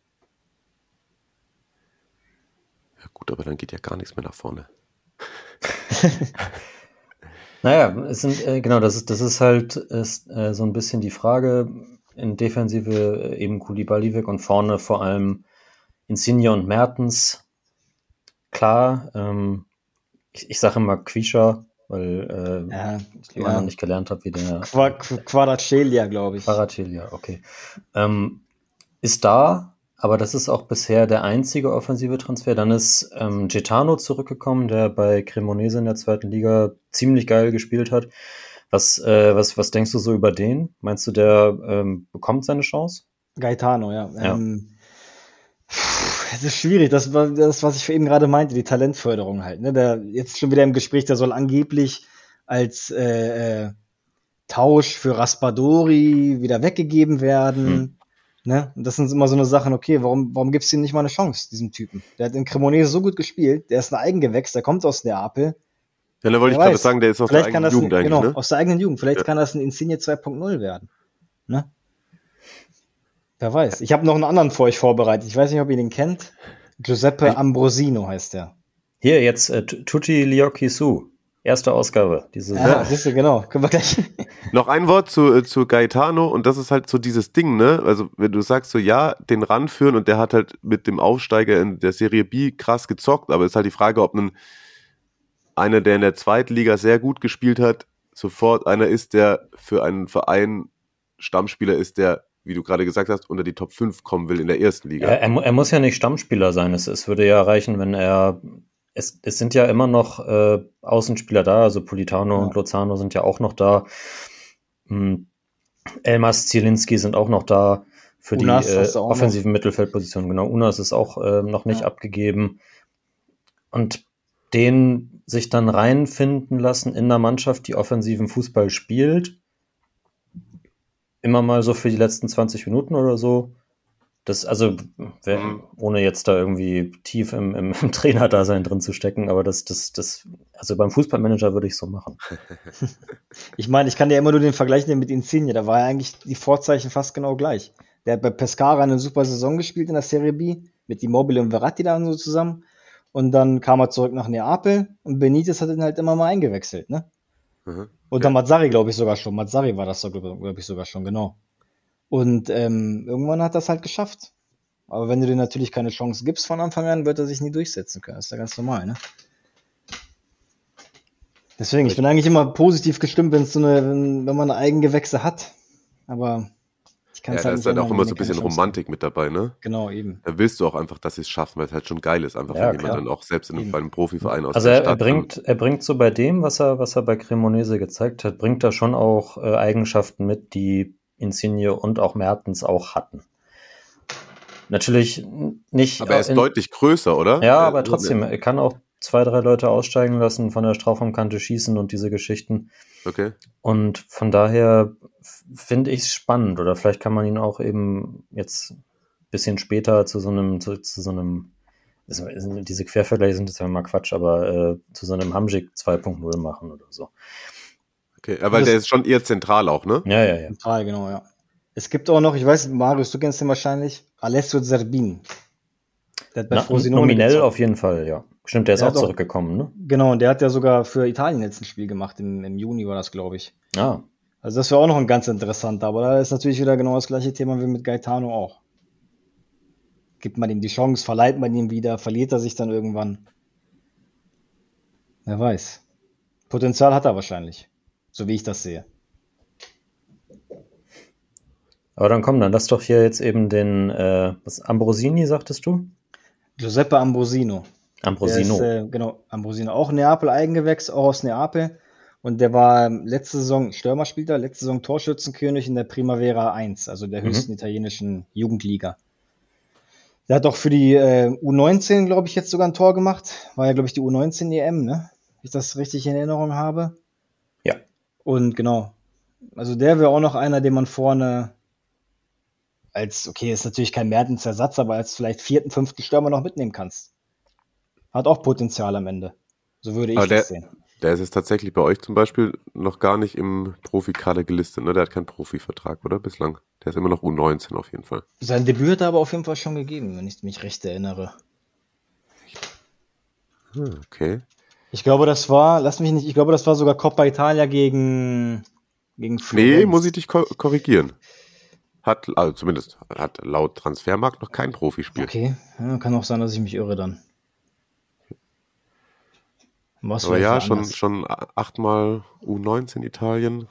Speaker 1: Ja gut, aber dann geht ja gar nichts mehr nach vorne.
Speaker 2: Naja, es sind, äh, genau, das ist, das ist halt ist, äh, so ein bisschen die Frage. In Defensive äh, eben Kulibali weg und vorne vor allem Insigne und Mertens. Klar, ähm, ich, ich sage immer Quisha, weil äh, ja, ich ja. noch nicht gelernt habe, wie der.
Speaker 3: Quadracelia, glaube ich.
Speaker 2: Quadracelia, okay. Ähm, ist da, aber das ist auch bisher der einzige offensive Transfer. Dann ist ähm, Getano zurückgekommen, der bei Cremonese in der zweiten Liga ziemlich geil gespielt hat. Was, äh, was, was denkst du so über den? Meinst du, der ähm, bekommt seine Chance?
Speaker 3: Gaetano, ja. ja. Ähm, es ist schwierig, das war das, was ich für eben gerade meinte, die Talentförderung halt. Ne? Der, jetzt schon wieder im Gespräch, der soll angeblich als äh, äh, Tausch für Raspadori wieder weggegeben werden. Hm. Ne? Und das sind immer so eine Sachen, okay, warum, warum gibst du ihm nicht mal eine Chance, diesem Typen? Der hat in Cremonese so gut gespielt, der ist ein Eigengewächs, der kommt aus Neapel.
Speaker 1: Ja, da wollte ich gerade sagen, der ist aus Vielleicht der eigenen Jugend
Speaker 3: ein,
Speaker 1: eigentlich,
Speaker 3: Genau,
Speaker 1: ne?
Speaker 3: aus der eigenen Jugend. Vielleicht ja. kann das ein Insigne 2.0 werden. Ne? Wer weiß. Ich habe noch einen anderen für euch vorbereitet. Ich weiß nicht, ob ihr den kennt. Giuseppe Ambrosino heißt der.
Speaker 2: Hier, jetzt äh, Tutti Liocchi Su. Erste Ausgabe. Diese
Speaker 3: ja, siehst du, genau. Können wir gleich.
Speaker 1: Noch ein Wort zu, äh, zu Gaetano und das ist halt so dieses Ding, ne? Also, wenn du sagst so, ja, den ranführen und der hat halt mit dem Aufsteiger in der Serie B krass gezockt, aber ist halt die Frage, ob ein, einer, der in der Zweitliga sehr gut gespielt hat, sofort einer ist, der für einen Verein Stammspieler ist, der wie du gerade gesagt hast, unter die Top 5 kommen will in der ersten Liga.
Speaker 2: Er, er, er muss ja nicht Stammspieler sein. Es, es würde ja reichen, wenn er. Es, es sind ja immer noch äh, Außenspieler da, also Politano ja. und Lozano sind ja auch noch da. Hm. Elmas Zielinski sind auch noch da für Unas die äh, offensiven Mittelfeldpositionen. Genau, Unas ist auch äh, noch nicht ja. abgegeben. Und den sich dann reinfinden lassen in einer Mannschaft, die offensiven Fußball spielt, immer mal so für die letzten 20 Minuten oder so. Das, also, wer, mhm. ohne jetzt da irgendwie tief im, im, im Trainerdasein drin zu stecken, aber das, das, das, also beim Fußballmanager würde ich so machen.
Speaker 3: ich meine, ich kann ja immer nur den Vergleich nehmen mit Insigne, da war ja eigentlich die Vorzeichen fast genau gleich. Der hat bei Pescara eine super Saison gespielt in der Serie B, mit Immobile und Verratti da so zusammen. Und dann kam er zurück nach Neapel und Benitez hat ihn halt immer mal eingewechselt, ne? Mhm. Und dann Mazzari, glaube ich, sogar schon. Mazzari war das, glaube ich, sogar schon, genau. Und ähm, irgendwann hat er es halt geschafft. Aber wenn du dir natürlich keine Chance gibst von Anfang an, wird er sich nie durchsetzen können. Das ist ja ganz normal, ne? Deswegen, ich bin eigentlich immer positiv gestimmt, wenn so eine, wenn, wenn man Eigengewächse hat. Aber
Speaker 1: ja, da halt ist halt auch immer so ein bisschen Romantik mit dabei, ne?
Speaker 3: Genau, eben.
Speaker 1: Da willst du auch einfach, dass sie es schaffen, weil es halt schon geil ist, einfach
Speaker 2: ja,
Speaker 1: wenn jemand dann auch selbst in einem, bei einem Profiverein aus
Speaker 2: Also er, er bringt, er bringt so bei dem, was er, was er bei Cremonese gezeigt hat, bringt er schon auch äh, Eigenschaften mit, die Insigne und auch Mertens auch hatten. Natürlich nicht.
Speaker 1: Aber er ist in, deutlich größer, oder?
Speaker 2: Ja, aber trotzdem, er kann auch zwei, drei Leute aussteigen lassen, von der Strafraumkante schießen und diese Geschichten.
Speaker 1: Okay.
Speaker 2: Und von daher finde ich es spannend oder vielleicht kann man ihn auch eben jetzt ein bisschen später zu so einem, zu, zu so einem, diese Quervergleiche sind jetzt ja mal Quatsch, aber äh, zu so einem Hamschick 2.0 machen oder so.
Speaker 1: Okay, aber der ist schon eher zentral auch, ne?
Speaker 2: Ja, ja, ja.
Speaker 3: Zentral, genau, ja. Es gibt auch noch, ich weiß, Marius, du kennst den wahrscheinlich, Alessio Zerbin.
Speaker 2: Der hat bei Na, nominell auf jeden Fall, ja. Stimmt, der ist der auch zurückgekommen, ne?
Speaker 3: Genau, und der hat ja sogar für Italien jetzt ein Spiel gemacht, im, im Juni war das, glaube ich.
Speaker 2: Ah.
Speaker 3: Also das wäre auch noch ein ganz interessanter, aber da ist natürlich wieder genau das gleiche Thema wie mit Gaetano auch. Gibt man ihm die Chance, verleiht man ihn wieder, verliert er sich dann irgendwann? Wer weiß. Potenzial hat er wahrscheinlich, so wie ich das sehe.
Speaker 2: Aber dann komm, dann lass doch hier jetzt eben den, äh, was, Ambrosini, sagtest du?
Speaker 3: Giuseppe Ambrosino.
Speaker 2: Ambrosino.
Speaker 3: Ist, äh, genau, Ambrosino. Auch Neapel Eigengewächs, auch aus Neapel. Und der war letzte Saison Stürmerspieler, letzte Saison Torschützenkönig in der Primavera 1, also der mhm. höchsten italienischen Jugendliga. Der hat auch für die äh, U19, glaube ich, jetzt sogar ein Tor gemacht. War ja, glaube ich, die U19 EM, ne? Wenn ich das richtig in Erinnerung habe. Und genau. Also der wäre auch noch einer, den man vorne als, okay, ist natürlich kein Mertens Ersatz, aber als vielleicht vierten, fünften Stürmer noch mitnehmen kannst. Hat auch Potenzial am Ende. So würde ich aber das sehen.
Speaker 1: Der ist jetzt tatsächlich bei euch zum Beispiel noch gar nicht im Profikader gelistet, ne? Der hat keinen Profivertrag, oder? Bislang. Der ist immer noch U19 auf jeden Fall.
Speaker 3: Sein Debüt hat er aber auf jeden Fall schon gegeben, wenn ich mich recht erinnere.
Speaker 1: Hm, okay.
Speaker 3: Ich glaube, das war, lass mich nicht, ich glaube, das war sogar Coppa Italia gegen, gegen
Speaker 1: Florenz. Nee, muss ich dich korrigieren. Hat, also zumindest, hat laut Transfermarkt noch kein Profispiel.
Speaker 3: Okay, ja, kann auch sein, dass ich mich irre dann.
Speaker 1: Was Aber ja, schon, schon achtmal U19 Italien.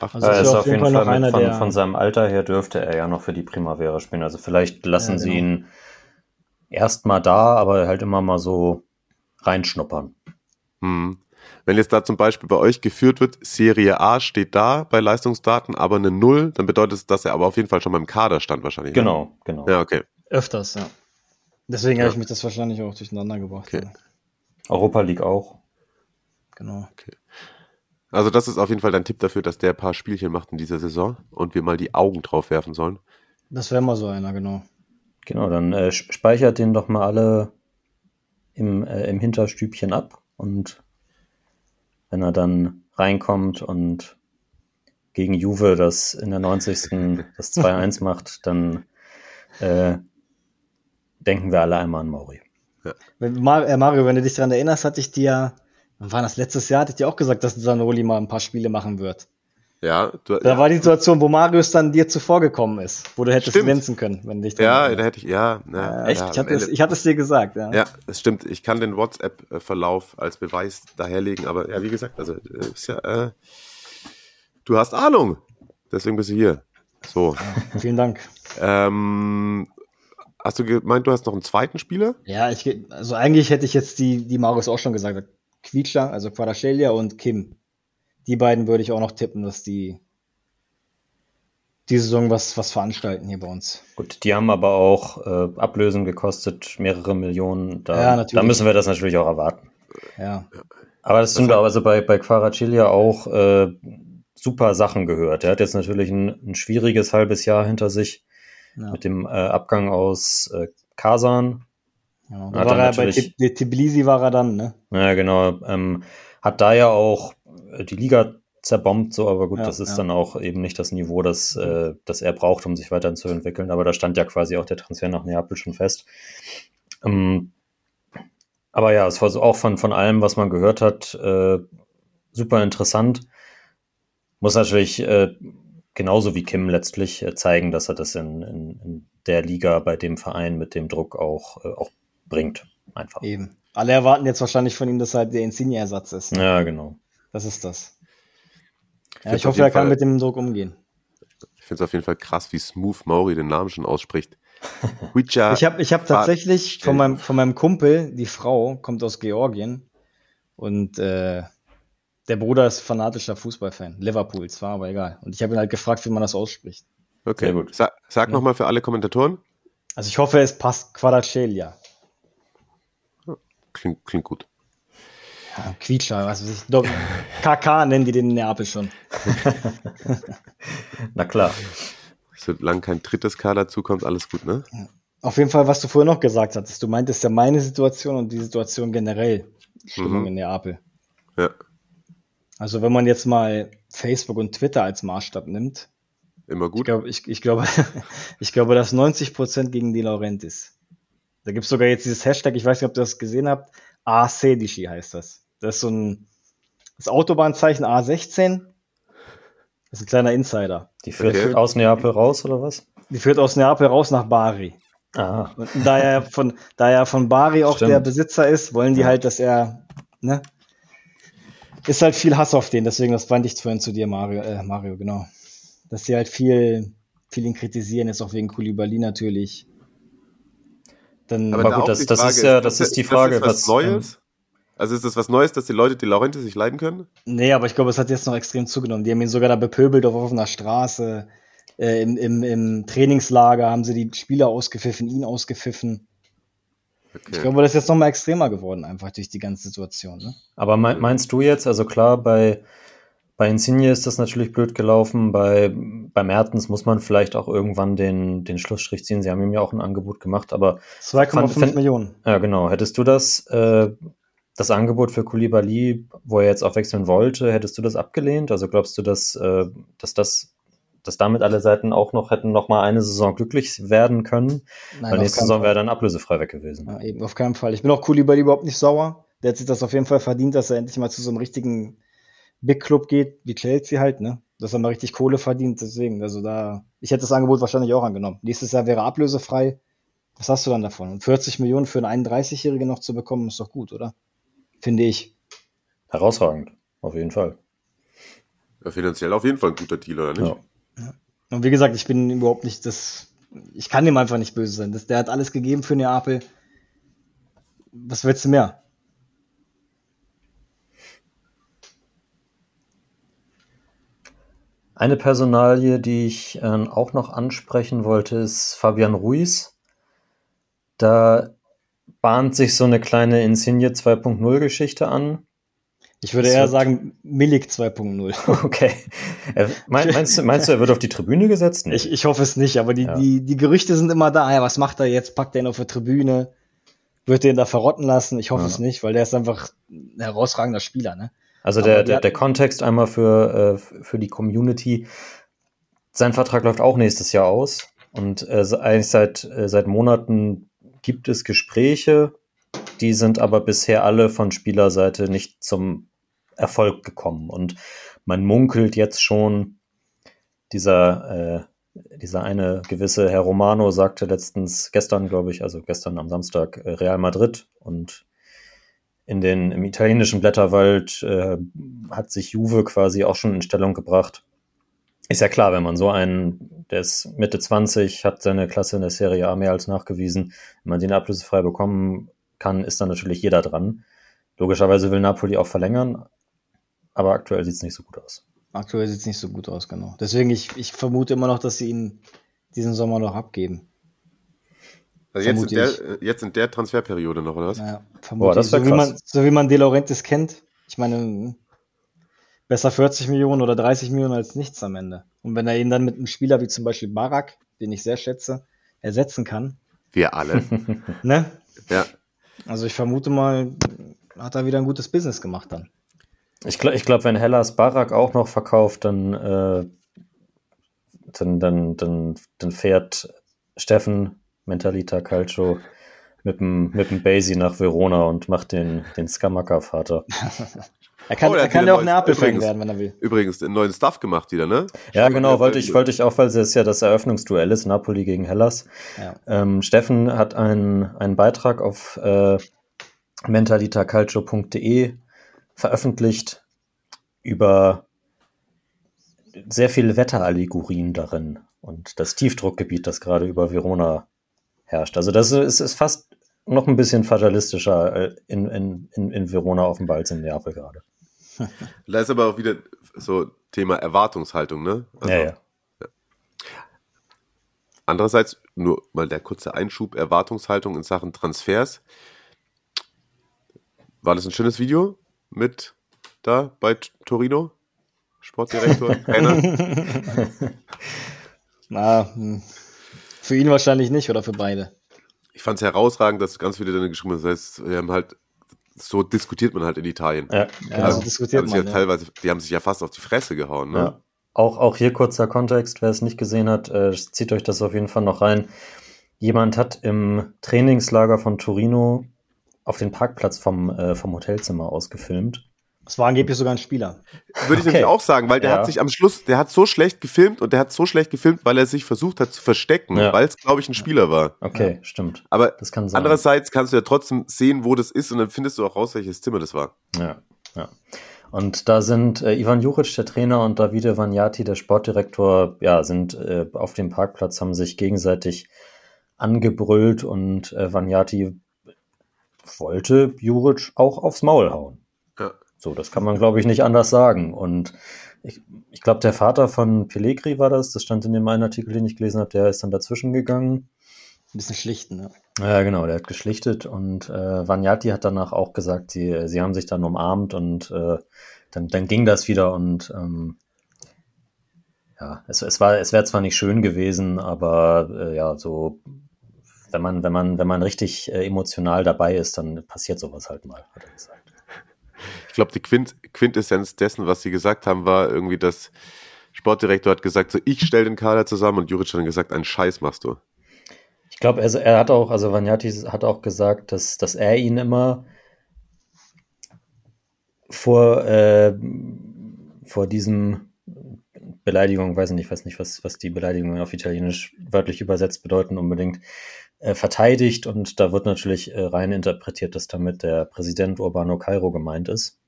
Speaker 2: Also er ist auf jeden Fall, Fall mit, von, von, seinem Alter her dürfte er ja noch für die Primavera spielen. Also vielleicht lassen ja, genau. sie ihn erstmal da, aber halt immer mal so reinschnuppern.
Speaker 1: Hm. Wenn jetzt da zum Beispiel bei euch geführt wird, Serie A steht da bei Leistungsdaten, aber eine Null, dann bedeutet es, dass er aber auf jeden Fall schon mal im Kader stand wahrscheinlich.
Speaker 2: Ne? Genau, ne? genau.
Speaker 1: Ja, okay.
Speaker 3: Öfters, ja. Deswegen ja. habe ich mich das wahrscheinlich auch durcheinander gebracht. Okay.
Speaker 2: Europa League auch.
Speaker 3: Genau.
Speaker 1: Okay. Also das ist auf jeden Fall dein Tipp dafür, dass der ein paar Spielchen macht in dieser Saison und wir mal die Augen drauf werfen sollen.
Speaker 3: Das wäre mal so einer, genau.
Speaker 2: Genau, dann äh, speichert den doch mal alle im, äh, im Hinterstübchen ab und wenn er dann reinkommt und gegen Juve das in der 90. das 2-1 macht, dann äh, denken wir alle einmal an Mauri.
Speaker 3: Ja. Mario, wenn du dich daran erinnerst, hatte ich dir Wann war das? Letztes Jahr hatte ich dir auch gesagt, dass Sanoli mal ein paar Spiele machen wird.
Speaker 1: Ja,
Speaker 3: du, da war die Situation, wo Marius dann dir zuvor gekommen ist, wo du hättest stimmt. glänzen können, wenn dich
Speaker 1: Ja, da hätte ich, ja.
Speaker 3: ja echt? Ja, ich, hatte es, ich hatte es dir gesagt, ja.
Speaker 1: Ja, es stimmt. Ich kann den WhatsApp-Verlauf als Beweis daherlegen, aber ja, wie gesagt, also äh, ist ja, äh, du hast Ahnung. Deswegen bist du hier. So.
Speaker 3: Ja, vielen Dank.
Speaker 1: ähm, hast du gemeint, du hast noch einen zweiten Spieler?
Speaker 3: Ja, ich, also eigentlich hätte ich jetzt die, die Marius auch schon gesagt hat. Quietscher, also Quadraschelia und Kim. Die beiden würde ich auch noch tippen, dass die die Saison was, was veranstalten hier bei uns.
Speaker 2: Gut, die haben aber auch äh, Ablösen gekostet, mehrere Millionen. Da,
Speaker 3: ja, natürlich.
Speaker 2: da müssen wir das natürlich auch erwarten.
Speaker 3: Ja.
Speaker 2: Aber das sind also bei, bei Quaracilia auch äh, super Sachen gehört. Er hat jetzt natürlich ein, ein schwieriges halbes Jahr hinter sich ja. mit dem äh, Abgang aus äh, Kasan.
Speaker 3: Ja, war er bei Tbilisi war er dann, ne?
Speaker 2: Ja, genau. Ähm, hat da ja auch die Liga zerbombt, so, aber gut, ja, das ist ja. dann auch eben nicht das Niveau, das, äh, das er braucht, um sich weiterhin zu entwickeln. Aber da stand ja quasi auch der Transfer nach Neapel schon fest. Ähm, aber ja, es war so auch von, von allem, was man gehört hat, äh, super interessant. Muss natürlich äh, genauso wie Kim letztlich äh, zeigen, dass er das in, in, in, der Liga bei dem Verein mit dem Druck auch, äh, auch bringt. Einfach.
Speaker 3: Eben. Alle erwarten jetzt wahrscheinlich von ihm, dass er der Insigne-Ersatz ist.
Speaker 2: Ja, genau.
Speaker 3: Das ist das. Ja, ich hoffe, er kann Fall, mit dem Druck umgehen.
Speaker 1: Ich finde es auf jeden Fall krass, wie smooth Mauri den Namen schon ausspricht.
Speaker 3: ich habe ich hab tatsächlich von meinem, von meinem Kumpel, die Frau kommt aus Georgien und äh, der Bruder ist fanatischer Fußballfan, Liverpool zwar, aber egal. Und ich habe ihn halt gefragt, wie man das ausspricht.
Speaker 1: Okay, gut. Sa sag ja. nochmal für alle Kommentatoren.
Speaker 3: Also ich hoffe, es passt Quadracelia.
Speaker 1: Klingt, klingt gut.
Speaker 3: Ja, Quietscher, was weiß ich. KK nennen die den in Neapel schon.
Speaker 2: Na klar.
Speaker 1: Solange kein drittes K dazu kommt, alles gut, ne?
Speaker 3: Auf jeden Fall, was du vorher noch gesagt hattest. Du meintest ja meine Situation und die Situation generell. Stimmung mhm. in Neapel.
Speaker 1: Ja.
Speaker 3: Also, wenn man jetzt mal Facebook und Twitter als Maßstab nimmt.
Speaker 1: Immer gut.
Speaker 3: Ich, glaub, ich, ich glaube, ich glaube, dass 90 Prozent gegen die Laurentiis. Da gibt es sogar jetzt dieses Hashtag, ich weiß nicht, ob ihr das gesehen habt. A-Sedici heißt das. Das ist so ein das Autobahnzeichen A16. Das ist ein kleiner Insider.
Speaker 2: Die führt okay. aus Neapel raus, oder was?
Speaker 3: Die führt aus Neapel raus nach Bari.
Speaker 2: Ah.
Speaker 3: Und da er von, da er von Bari auch Stimmt. der Besitzer ist, wollen die ja. halt, dass er, ne? Ist halt viel Hass auf den, deswegen, das fand ich vorhin zu dir, Mario, äh, Mario, genau. Dass sie halt viel, viel ihn kritisieren, ist auch wegen Kulibali natürlich.
Speaker 2: Dann, aber, aber gut, das, das ist ja, das ist die Frage,
Speaker 1: das was, was Neues. Also ist das was Neues, dass die Leute die Laurentiis sich leiden können?
Speaker 3: Nee, aber ich glaube, es hat jetzt noch extrem zugenommen. Die haben ihn sogar da bepöbelt auf offener Straße. Äh, im, im, Im Trainingslager haben sie die Spieler ausgepfiffen, ihn ausgepfiffen. Okay. Ich glaube, das ist jetzt nochmal extremer geworden, einfach durch die ganze Situation. Ne?
Speaker 2: Aber meinst du jetzt, also klar, bei, bei Insigne ist das natürlich blöd gelaufen, bei, bei Mertens muss man vielleicht auch irgendwann den, den Schlussstrich ziehen. Sie haben ihm ja auch ein Angebot gemacht, aber.
Speaker 3: 2,5 Millionen.
Speaker 2: Ja, genau. Hättest du das äh, das Angebot für Koulibaly, wo er jetzt auch wechseln wollte, hättest du das abgelehnt? Also glaubst du, dass, äh, dass das dass damit alle Seiten auch noch hätten noch mal eine Saison glücklich werden können. Nein, Weil nächste Saison wäre dann ablösefrei weg gewesen.
Speaker 3: Ja, eben, auf keinen Fall. Ich bin auch Koulibaly überhaupt nicht sauer. Der hat sich das auf jeden Fall verdient, dass er endlich mal zu so einem richtigen Big Club geht, wie Chelsea halt, ne? Dass er mal richtig Kohle verdient, deswegen. Also da, ich hätte das Angebot wahrscheinlich auch angenommen. Nächstes Jahr wäre ablösefrei. Was hast du dann davon? Und 40 Millionen für einen 31-Jährigen noch zu bekommen, ist doch gut, oder? Finde ich.
Speaker 2: Herausragend, auf jeden Fall.
Speaker 1: Ja, finanziell auf jeden Fall ein guter Deal, oder nicht?
Speaker 3: Ja. Und wie gesagt, ich bin überhaupt nicht das. Ich kann dem einfach nicht böse sein. Das, der hat alles gegeben für Neapel. Was willst du mehr?
Speaker 2: Eine Personalie, die ich äh, auch noch ansprechen wollte, ist Fabian Ruiz. Da bahnt sich so eine kleine Insigne 2.0 Geschichte an.
Speaker 3: Ich würde eher sagen Milik 2.0.
Speaker 2: Okay. Äh, meinst, du, meinst du, er wird auf die Tribüne gesetzt?
Speaker 3: Nee. Ich, ich hoffe es nicht, aber die, ja. die, die Gerüchte sind immer da. Ja, was macht er jetzt? Packt er ihn auf der Tribüne? Wird er ihn da verrotten lassen? Ich hoffe ja. es nicht, weil der ist einfach ein herausragender Spieler. Ne?
Speaker 2: Also der, der, der Kontext einmal für, äh, für die Community. Sein Vertrag läuft auch nächstes Jahr aus. Und äh, eigentlich seit, äh, seit Monaten gibt es Gespräche, die sind aber bisher alle von Spielerseite nicht zum Erfolg gekommen. Und man munkelt jetzt schon, dieser, äh, dieser eine gewisse Herr Romano sagte letztens, gestern glaube ich, also gestern am Samstag, äh, Real Madrid und in den, im italienischen Blätterwald äh, hat sich Juve quasi auch schon in Stellung gebracht. Ist ja klar, wenn man so einen, der ist Mitte 20, hat seine Klasse in der Serie A mehr als nachgewiesen, wenn man den ablösefrei bekommen kann, ist dann natürlich jeder dran. Logischerweise will Napoli auch verlängern, aber aktuell sieht es nicht so gut aus.
Speaker 3: Aktuell sieht es nicht so gut aus, genau. Deswegen, ich, ich vermute immer noch, dass sie ihn diesen Sommer noch abgeben.
Speaker 1: Also jetzt in, der, jetzt in, der, Transferperiode noch, oder was? Ja,
Speaker 3: vermutlich. Boah, das so, wie man, so wie man De Laurentiis kennt. Ich meine, besser 40 Millionen oder 30 Millionen als nichts am Ende. Und wenn er ihn dann mit einem Spieler wie zum Beispiel Barak, den ich sehr schätze, ersetzen kann.
Speaker 1: Wir alle.
Speaker 3: ne? Ja. Also ich vermute mal, hat er wieder ein gutes Business gemacht dann.
Speaker 2: Ich glaube, ich glaub, wenn Hellas Barak auch noch verkauft, dann, äh, dann, dann, dann, dann fährt Steffen Mentalita Calcio mit dem, mit dem Basie nach Verona und macht den, den Skamaka-Vater.
Speaker 3: er kann, oh, er kann ja auch Neapel-Fan werden, wenn er will.
Speaker 1: Übrigens, den neuen Stuff gemacht wieder, ne?
Speaker 2: Ja, genau, wollte ich, wollte ich auch, weil es ja das Eröffnungsduell ist, Napoli gegen Hellas. Ja. Ähm, Steffen hat einen, einen Beitrag auf äh, mentalitacalcio.de veröffentlicht über sehr viele Wetterallegorien darin und das Tiefdruckgebiet, das gerade über Verona herrscht. Also das ist, ist fast noch ein bisschen fatalistischer äh, in, in, in, in Verona offenbar als in Neapel gerade.
Speaker 1: Da ist aber auch wieder so Thema Erwartungshaltung, ne?
Speaker 2: Also, ja, ja.
Speaker 1: Andererseits, nur mal der kurze Einschub, Erwartungshaltung in Sachen Transfers. War das ein schönes Video mit da bei Torino? Sportdirektor, Trainer?
Speaker 3: Na, hm. Für ihn wahrscheinlich nicht oder für beide.
Speaker 1: Ich fand es herausragend, dass ganz viele dann geschrieben haben. Das heißt, wir haben halt, so diskutiert man halt in Italien. Ja,
Speaker 3: ja also, so diskutiert
Speaker 1: man. Ja, ja teilweise, die haben sich ja fast auf die Fresse gehauen. Ne? Ja.
Speaker 2: Auch, auch hier kurzer Kontext, wer es nicht gesehen hat, äh, zieht euch das auf jeden Fall noch rein. Jemand hat im Trainingslager von Torino auf den Parkplatz vom, äh, vom Hotelzimmer ausgefilmt
Speaker 3: es war angeblich sogar ein Spieler.
Speaker 1: Würde ich okay. nämlich auch sagen, weil der ja. hat sich am Schluss, der hat so schlecht gefilmt und der hat so schlecht gefilmt, weil er sich versucht hat zu verstecken, ja. weil es, glaube ich, ein Spieler war.
Speaker 2: Okay, ja. stimmt.
Speaker 1: Aber das kann sein. andererseits kannst du ja trotzdem sehen, wo das ist und dann findest du auch raus, welches Zimmer das war.
Speaker 2: Ja, ja. Und da sind äh, Ivan Juric, der Trainer, und Davide Vagnati, der Sportdirektor, ja, sind äh, auf dem Parkplatz, haben sich gegenseitig angebrüllt und äh, Vagnati wollte Juric auch aufs Maul hauen. So, das kann man, glaube ich, nicht anders sagen. Und ich, ich glaube, der Vater von Pellegri war das, das stand in dem einen Artikel, den ich gelesen habe, der ist dann dazwischen gegangen.
Speaker 3: Ein bisschen schlichten, ne?
Speaker 2: Ja, genau, der hat geschlichtet und äh, Vagnati hat danach auch gesagt, sie, sie haben sich dann umarmt und äh, dann, dann ging das wieder und ähm, ja, es, es war, es wäre zwar nicht schön gewesen, aber äh, ja, so wenn man, wenn man, wenn man richtig äh, emotional dabei ist, dann passiert sowas halt mal, hat er gesagt
Speaker 1: glaube, die Quint Quintessenz dessen, was sie gesagt haben, war irgendwie, dass Sportdirektor hat gesagt, so ich stelle den Kader zusammen und Juric hat gesagt, einen Scheiß machst du.
Speaker 2: Ich glaube, also er hat auch, also Vanyati hat auch gesagt, dass, dass er ihn immer vor, äh, vor diesem Beleidigung, weiß nicht, weiß nicht, was, was die Beleidigungen auf Italienisch wörtlich übersetzt bedeuten unbedingt, äh, verteidigt und da wird natürlich äh, rein interpretiert, dass damit der Präsident Urbano Cairo gemeint ist.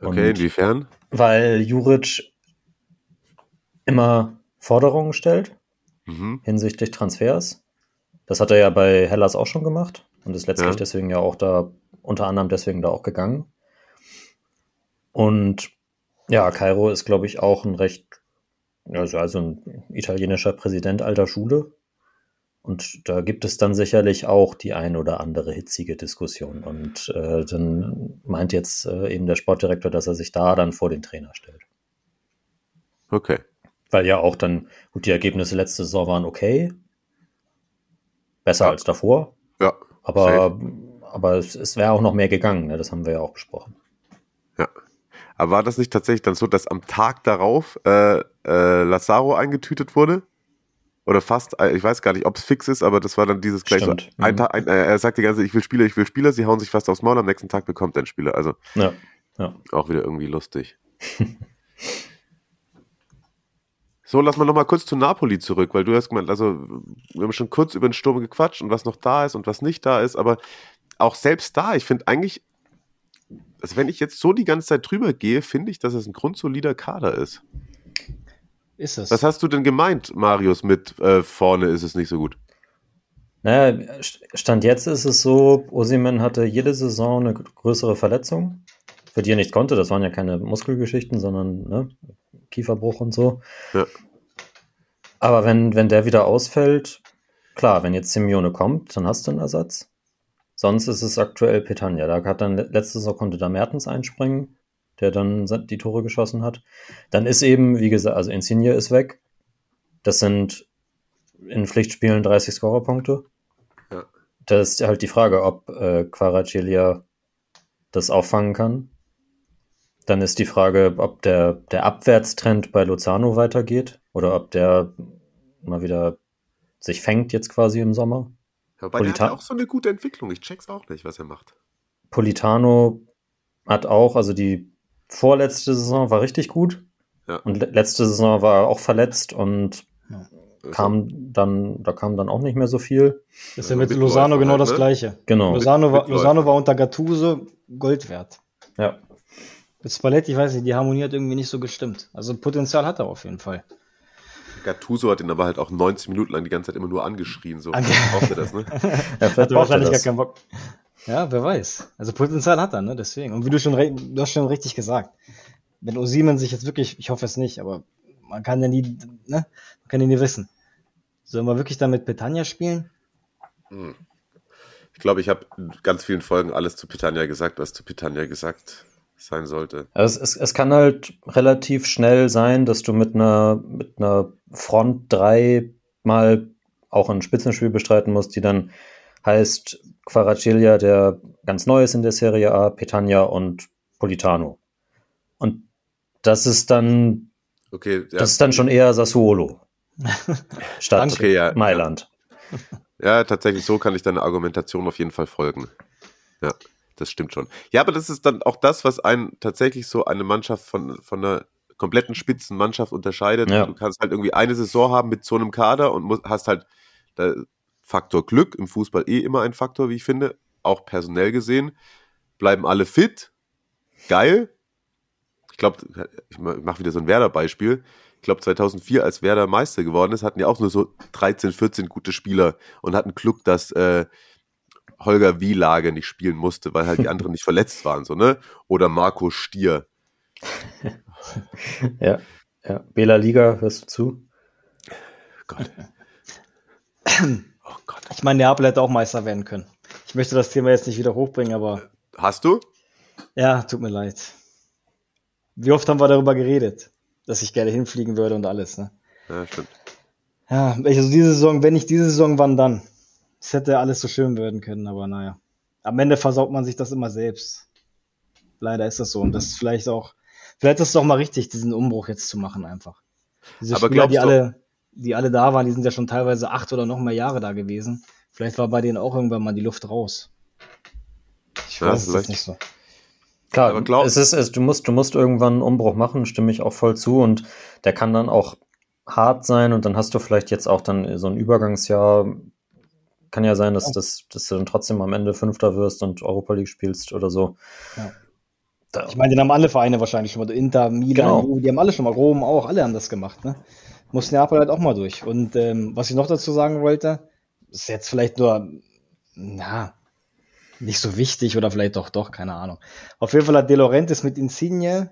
Speaker 1: Okay, inwiefern?
Speaker 2: Weil Juric immer Forderungen stellt mhm. hinsichtlich Transfers. Das hat er ja bei Hellas auch schon gemacht und ist letztlich ja. deswegen ja auch da, unter anderem deswegen da auch gegangen. Und ja, Kairo ist, glaube ich, auch ein recht, also, also ein italienischer Präsident alter Schule. Und da gibt es dann sicherlich auch die ein oder andere hitzige Diskussion. Und äh, dann meint jetzt äh, eben der Sportdirektor, dass er sich da dann vor den Trainer stellt.
Speaker 1: Okay.
Speaker 2: Weil ja auch dann, gut, die Ergebnisse letzte Saison waren okay. Besser ja. als davor.
Speaker 1: Ja.
Speaker 2: Aber, aber es, es wäre auch noch mehr gegangen, ne? das haben wir ja auch besprochen.
Speaker 1: Ja. Aber war das nicht tatsächlich dann so, dass am Tag darauf äh, äh, Lazaro eingetütet wurde? Oder fast, äh, ich weiß gar nicht, ob es fix ist, aber das war dann dieses gleich Stimmt. so. Ein, mhm. ein, er sagt die ganze Zeit, ich will Spieler, ich will Spieler, sie hauen sich fast aufs Maul, am nächsten Tag bekommt er einen Spieler. Also
Speaker 2: ja, ja.
Speaker 1: auch wieder irgendwie lustig. so, lass mal nochmal kurz zu Napoli zurück, weil du hast gemeint, also wir haben schon kurz über den Sturm gequatscht und was noch da ist und was nicht da ist, aber auch selbst da, ich finde eigentlich, also wenn ich jetzt so die ganze Zeit drüber gehe, finde ich, dass es ein grundsolider Kader ist.
Speaker 3: Ist es.
Speaker 1: Was hast du denn gemeint, Marius, mit äh, vorne ist es nicht so gut?
Speaker 2: Naja, Stand jetzt ist es so, Osimen hatte jede Saison eine größere Verletzung, für die er nicht konnte. Das waren ja keine Muskelgeschichten, sondern ne, Kieferbruch und so. Ja. Aber wenn, wenn der wieder ausfällt, klar, wenn jetzt Simeone kommt, dann hast du einen Ersatz. Sonst ist es aktuell Petania. Da hat dann letzte Saison konnte da Mertens einspringen, der dann die Tore geschossen hat. Dann ist eben, wie gesagt, also Insigne ist weg. Das sind in Pflichtspielen 30 Scorerpunkte. Ja. Da ist halt die Frage, ob äh, Quaracelia das auffangen kann. Dann ist die Frage, ob der, der Abwärtstrend bei Lozano weitergeht oder ob der mal wieder sich fängt jetzt quasi im Sommer.
Speaker 1: Ja, aber Polita der hat auch so eine gute Entwicklung. Ich check's auch nicht, was er macht.
Speaker 2: Politano hat auch, also die vorletzte Saison war richtig gut. Ja. Und letzte Saison war er auch verletzt und ja. kam dann, da kam dann auch nicht mehr so viel.
Speaker 3: Das ist ja mit Lozano genau halt, das ne? gleiche.
Speaker 2: Genau.
Speaker 3: Lozano war, Lozano war unter Gattuso Gold wert.
Speaker 2: Ja.
Speaker 3: Mit Spalletti, ich weiß nicht, die Harmonie hat irgendwie nicht so gestimmt. Also Potenzial hat er auf jeden Fall.
Speaker 1: Gattuso hat ihn aber halt auch 90 Minuten lang die ganze Zeit immer nur angeschrien. So, okay.
Speaker 3: braucht er das, ne? ja, vielleicht braucht er nicht gar keinen Bock. Ja, wer weiß. Also Potenzial hat er, ne? Deswegen. Und wie du schon, du hast schon richtig gesagt. Wenn Osimen sich jetzt wirklich, ich hoffe es nicht, aber man kann ja nie, ne? Man kann ja nie wissen. Sollen wir wirklich dann mit Petania spielen? Hm.
Speaker 1: Ich glaube, ich habe in ganz vielen Folgen alles zu Petania gesagt, was zu Petania gesagt sein sollte.
Speaker 2: Also es, es, kann halt relativ schnell sein, dass du mit einer, mit einer Front 3 mal auch ein Spitzenspiel bestreiten musst, die dann heißt Quaracelia, der ganz neu ist in der Serie A, Petagna und Politano. Und das ist dann, okay, ja. das ist dann schon eher Sassuolo statt okay, ja, Mailand.
Speaker 1: Ja. ja, tatsächlich, so kann ich deiner Argumentation auf jeden Fall folgen. Ja das stimmt schon. Ja, aber das ist dann auch das, was einen tatsächlich so eine Mannschaft von, von einer kompletten Spitzenmannschaft unterscheidet. Ja. Du kannst halt irgendwie eine Saison haben mit so einem Kader und musst, hast halt der Faktor Glück im Fußball eh immer ein Faktor, wie ich finde, auch personell gesehen. Bleiben alle fit, geil. Ich glaube, ich mache wieder so ein Werder-Beispiel. Ich glaube, 2004, als Werder Meister geworden ist, hatten ja auch nur so 13, 14 gute Spieler und hatten Glück, dass äh, Holger Wielage nicht spielen musste, weil halt die anderen nicht verletzt waren, so, ne? Oder Marco Stier.
Speaker 2: ja, ja. Bela Liga, hörst du zu?
Speaker 3: Gott. Oh Gott. Ich meine, Neapel hätte auch Meister werden können. Ich möchte das Thema jetzt nicht wieder hochbringen, aber.
Speaker 1: Hast du?
Speaker 3: Ja, tut mir leid. Wie oft haben wir darüber geredet, dass ich gerne hinfliegen würde und alles, ne?
Speaker 1: Ja, stimmt.
Speaker 3: Ja, also diese Saison, wenn nicht diese Saison, wann dann? Es hätte alles so schön werden können, aber naja. Am Ende versaut man sich das immer selbst. Leider ist das so. Und das ist vielleicht auch, vielleicht ist es doch mal richtig, diesen Umbruch jetzt zu machen einfach. Diese aber Spieler, die alle, die alle da waren, die sind ja schon teilweise acht oder noch mehr Jahre da gewesen. Vielleicht war bei denen auch irgendwann mal die Luft raus.
Speaker 2: Ich weiß ja, es nicht so. Klar, aber glaub, es ist, es, du musst, du musst irgendwann einen Umbruch machen, stimme ich auch voll zu und der kann dann auch hart sein und dann hast du vielleicht jetzt auch dann so ein Übergangsjahr kann ja sein, dass, ja. Das, dass du dann trotzdem am Ende Fünfter wirst und Europa League spielst oder so.
Speaker 3: Ja. Ich meine, den haben alle Vereine wahrscheinlich schon mal. Inter, Milan, genau. die haben alle schon mal, Rom auch, alle haben das gemacht. Ne? Muss Neapel halt auch mal durch. Und ähm, was ich noch dazu sagen wollte, ist jetzt vielleicht nur, na, nicht so wichtig oder vielleicht doch, doch, keine Ahnung. Auf jeden Fall hat De Laurentiis mit Insigne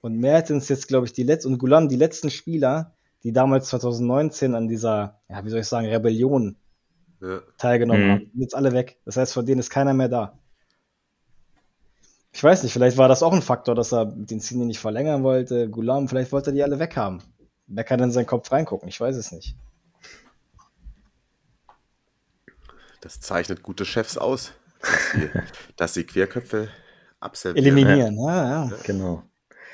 Speaker 3: und Mertens jetzt, glaube ich, die letzten, und Gulam die letzten Spieler, die damals 2019 an dieser, ja, wie soll ich sagen, Rebellion ja. teilgenommen mhm. haben. Jetzt alle weg. Das heißt, von denen ist keiner mehr da. Ich weiß nicht, vielleicht war das auch ein Faktor, dass er den Cine nicht verlängern wollte. Gulam, vielleicht wollte er die alle weghaben. Wer kann in seinen Kopf reingucken? Ich weiß es nicht.
Speaker 1: Das zeichnet gute Chefs aus, dass sie, dass sie Querköpfe abservieren.
Speaker 3: Eliminieren, ja, ja. ja.
Speaker 2: Genau.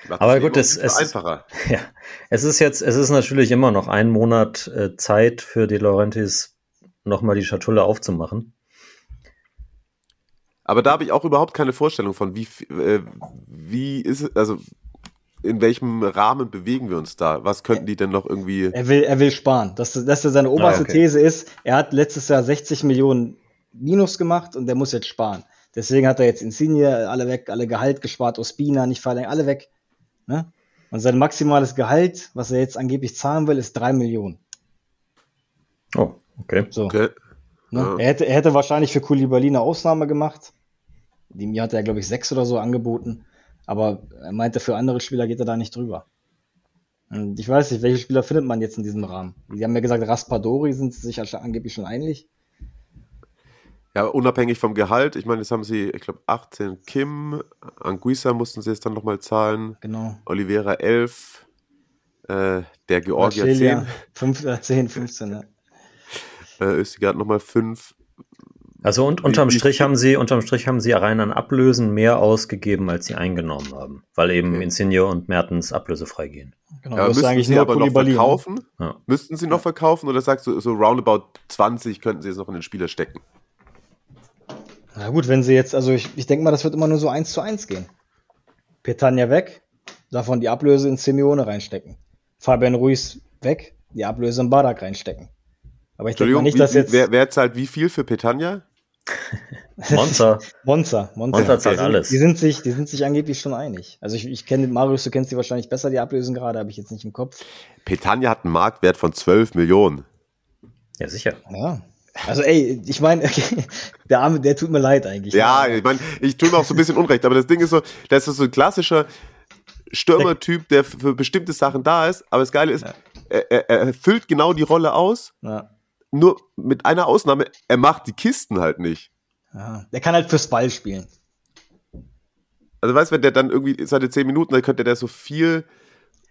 Speaker 2: Aber gut, es, es, einfacher. Ja, es ist jetzt, es ist natürlich immer noch ein Monat äh, Zeit für die Laurentis nochmal die Schatulle aufzumachen.
Speaker 1: Aber da habe ich auch überhaupt keine Vorstellung von, wie, äh, wie ist es, also in welchem Rahmen bewegen wir uns da? Was könnten die denn noch irgendwie.
Speaker 3: Er will, er will sparen. Das, das ist seine oberste ah, okay. These ist, er hat letztes Jahr 60 Millionen Minus gemacht und der muss jetzt sparen. Deswegen hat er jetzt Insigne alle weg, alle Gehalt gespart, Ospina nicht verlängert, alle weg. Ne? Und sein maximales Gehalt, was er jetzt angeblich zahlen will, ist 3 Millionen.
Speaker 2: Oh, okay.
Speaker 3: So.
Speaker 1: Okay.
Speaker 3: Ne?
Speaker 1: Ja.
Speaker 3: Er, hätte, er hätte wahrscheinlich für Koulibaly eine Ausnahme gemacht. Dem Jahr hat er, glaube ich, sechs oder so angeboten. Aber er meinte, für andere Spieler geht er da nicht drüber. Und ich weiß nicht, welche Spieler findet man jetzt in diesem Rahmen? Die haben ja gesagt, Raspadori sind sie sich angeblich schon einig.
Speaker 1: Ja, unabhängig vom Gehalt, ich meine, jetzt haben sie, ich glaube, 18 Kim, Anguissa mussten sie jetzt dann nochmal zahlen,
Speaker 3: Genau.
Speaker 1: Oliveira 11, äh, der Georgier
Speaker 3: Marcelia,
Speaker 1: 10,
Speaker 3: fünf, äh, 10, 15, ja.
Speaker 1: äh, Östigard nochmal 5.
Speaker 2: Also und unterm Strich haben sie, unterm Strich haben sie rein an Ablösen mehr ausgegeben, als sie eingenommen haben, weil eben
Speaker 1: Okay.
Speaker 2: Insigne und Mertens ablösefrei gehen.
Speaker 3: Genau,
Speaker 1: Ja,
Speaker 3: das ist
Speaker 1: müssten
Speaker 3: eigentlich
Speaker 1: sie
Speaker 3: nur
Speaker 1: aber noch
Speaker 3: ne?
Speaker 1: verkaufen?
Speaker 2: Ja.
Speaker 1: Müssten sie noch verkaufen oder sagst du, so roundabout 20 könnten sie jetzt noch in den Spieler stecken?
Speaker 3: Na gut, wenn sie jetzt, also ich, ich denke mal, das wird immer nur so eins zu eins gehen. Petania weg, davon die Ablöse in Simeone reinstecken. Fabian Ruiz weg, die Ablöse in Barak reinstecken. Aber ich denke nicht,
Speaker 1: wie,
Speaker 3: dass jetzt
Speaker 1: wer, wer zahlt wie viel für Petanja?
Speaker 2: Monster,
Speaker 3: Monza, Monza,
Speaker 2: Monza zahlt
Speaker 3: die sind,
Speaker 2: alles.
Speaker 3: Die sind, sich, die sind sich angeblich schon einig. Also ich, ich kenne, Marius, du kennst die wahrscheinlich besser, die Ablösen gerade, habe ich jetzt nicht im Kopf.
Speaker 1: Petanja hat einen Marktwert von 12 Millionen.
Speaker 2: ja sicher.
Speaker 3: Ja. Also ey, ich meine, okay, der Arme, der tut mir leid eigentlich.
Speaker 1: Ja, ich meine, ich tue mir auch so ein bisschen Unrecht, aber das Ding ist so, das ist so ein klassischer Stürmertyp, der für bestimmte Sachen da ist, aber das Geile ist, er, er, er füllt genau die Rolle aus,
Speaker 3: Ja.
Speaker 1: Nur mit einer Ausnahme, er macht die Kisten halt nicht.
Speaker 3: Ja. Der kann halt fürs Ball spielen.
Speaker 1: Also weißt du, wenn der dann irgendwie seine 10 Minuten, dann könnte der so viel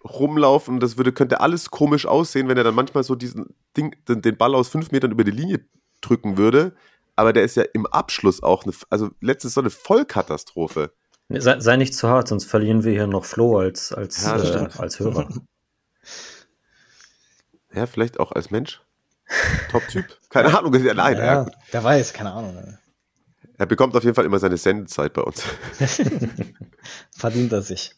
Speaker 1: rumlaufen und das würde, könnte alles komisch aussehen, wenn er dann manchmal so diesen Ding, den, den Ball aus fünf Metern über die Linie drücken würde. Aber der ist ja im Abschluss auch eine, also letztes so eine Vollkatastrophe.
Speaker 2: Sei, sei nicht zu hart, sonst verlieren wir hier noch Flo als, als,
Speaker 1: Ja,
Speaker 2: äh, als Hörer.
Speaker 1: Ja, vielleicht auch als Mensch. Top-Typ. Keine Ahnung. Ja, nein, ja.
Speaker 3: Ja,
Speaker 1: gut.
Speaker 3: wer weiß, keine Ahnung.
Speaker 1: Er bekommt auf jeden Fall immer seine Sendezeit bei uns.
Speaker 3: Verdient er sich.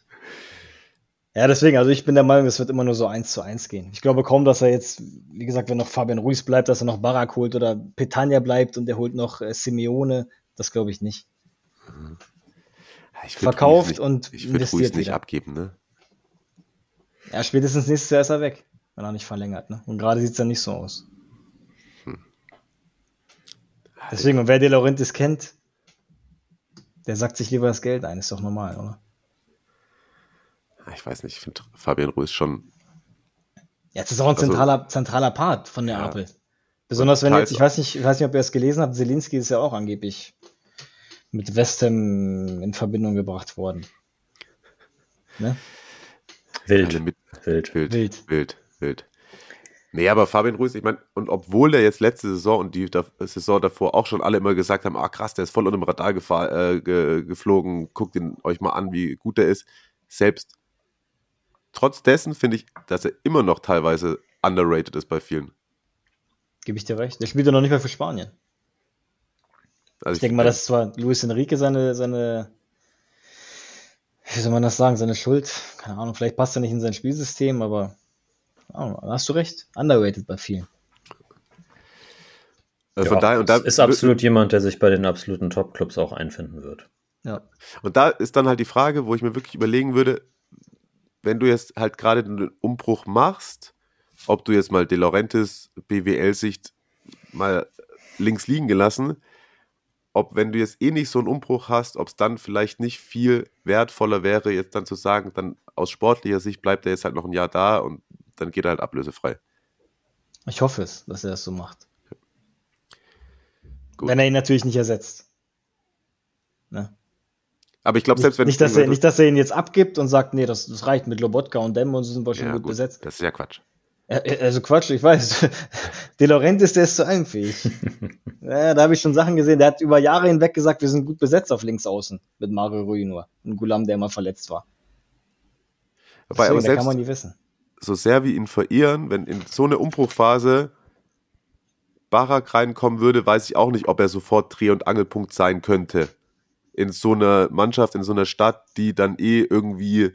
Speaker 3: Ja, deswegen, also ich bin der Meinung, es wird immer nur so eins zu eins gehen. Ich glaube kaum, dass er jetzt, wie gesagt, wenn noch Fabian Ruiz bleibt, dass er noch Barak holt oder Petania bleibt und er holt noch äh, Simeone. Das glaube ich nicht.
Speaker 1: Ich würd
Speaker 3: Verkauft
Speaker 1: nicht,
Speaker 3: und
Speaker 1: Ich würde
Speaker 3: investiert
Speaker 1: Ruiz nicht
Speaker 3: wieder.
Speaker 1: abgeben, ne?
Speaker 3: Ja, spätestens nächstes Jahr ist er weg, wenn er nicht verlängert. Ne? Und gerade sieht es ja nicht so aus. Deswegen, und wer De Laurentiis kennt, der sagt sich lieber das Geld ein. Ist doch normal, oder?
Speaker 1: Ich weiß nicht, ich finde Fabian Ruiz schon.
Speaker 3: Ja, das ist auch ein
Speaker 1: Also-
Speaker 3: zentraler, zentraler Part von der
Speaker 1: Ja.
Speaker 3: Apel. Besonders wenn jetzt, ich weiß nicht, ich weiß nicht, ob ihr es gelesen habt, Zelinski ist ja auch angeblich mit West Ham in Verbindung gebracht worden. Ne?
Speaker 2: Wild,
Speaker 1: Eine mit,
Speaker 2: wild.
Speaker 1: wild,
Speaker 3: Wild.
Speaker 1: wild, wild. Nee, aber Fabian Ruiz, ich meine, und obwohl der jetzt letzte Saison und die da, Saison davor auch schon alle immer gesagt haben, ah krass, der ist voll unter dem Radar gefahr, äh, ge, geflogen, guckt ihn euch mal an, wie gut der ist. Selbst trotz dessen finde ich, dass er immer noch teilweise underrated ist bei vielen.
Speaker 3: Gebe ich dir recht. Der spielt ja noch nicht mal für Spanien.
Speaker 1: Also
Speaker 3: Ich denke mal, das ist zwar Luis Enrique seine, seine, wie soll man das sagen, seine Schuld. Keine Ahnung, vielleicht passt er nicht in sein Spielsystem, aber hast du recht. Underrated bei vielen.
Speaker 1: äh, von
Speaker 2: Ja,
Speaker 1: daher, und da
Speaker 2: ist absolut jemand, der sich bei den absoluten Top-Clubs auch einfinden wird.
Speaker 3: Ja.
Speaker 1: Und da ist dann halt die Frage, wo ich mir wirklich überlegen würde, wenn du jetzt halt gerade den Umbruch machst, ob du jetzt mal De Laurentiis BWL-Sicht mal links liegen gelassen, ob wenn du jetzt eh nicht so einen Umbruch hast, ob es dann vielleicht nicht viel wertvoller wäre, jetzt dann zu sagen, dann aus sportlicher Sicht bleibt er jetzt halt noch ein Jahr da und dann geht er halt ablösefrei.
Speaker 3: Ich hoffe es, dass er das so macht.
Speaker 1: Gut.
Speaker 3: Wenn er ihn natürlich nicht ersetzt. Ne?
Speaker 1: Aber ich glaube, selbst wenn
Speaker 3: nicht, dass er, nicht, dass er ihn jetzt abgibt und sagt, nee, das, das reicht mit Lobotka und Dem und so sind wir schon
Speaker 1: ja,
Speaker 3: gut,
Speaker 1: gut,
Speaker 3: besetzt.
Speaker 1: das ist ja Quatsch.
Speaker 3: Ja, Also Quatsch, ich weiß. De Laurentiis, der ist zu allem fähig. ja, da habe ich schon Sachen gesehen. Der hat über Jahre hinweg gesagt, wir sind gut besetzt auf links außen mit Mario Rui nur. Und Gulam, der immer verletzt war.
Speaker 1: Wobei,
Speaker 3: Deswegen,
Speaker 1: aber selbst,
Speaker 3: kann man nie wissen.
Speaker 1: So sehr wir ihn verehren, wenn in so eine Umbruchphase Barak reinkommen würde, weiß ich auch nicht, ob er sofort Dreh- und Angelpunkt sein könnte. In so einer Mannschaft, in so einer Stadt, die dann eh irgendwie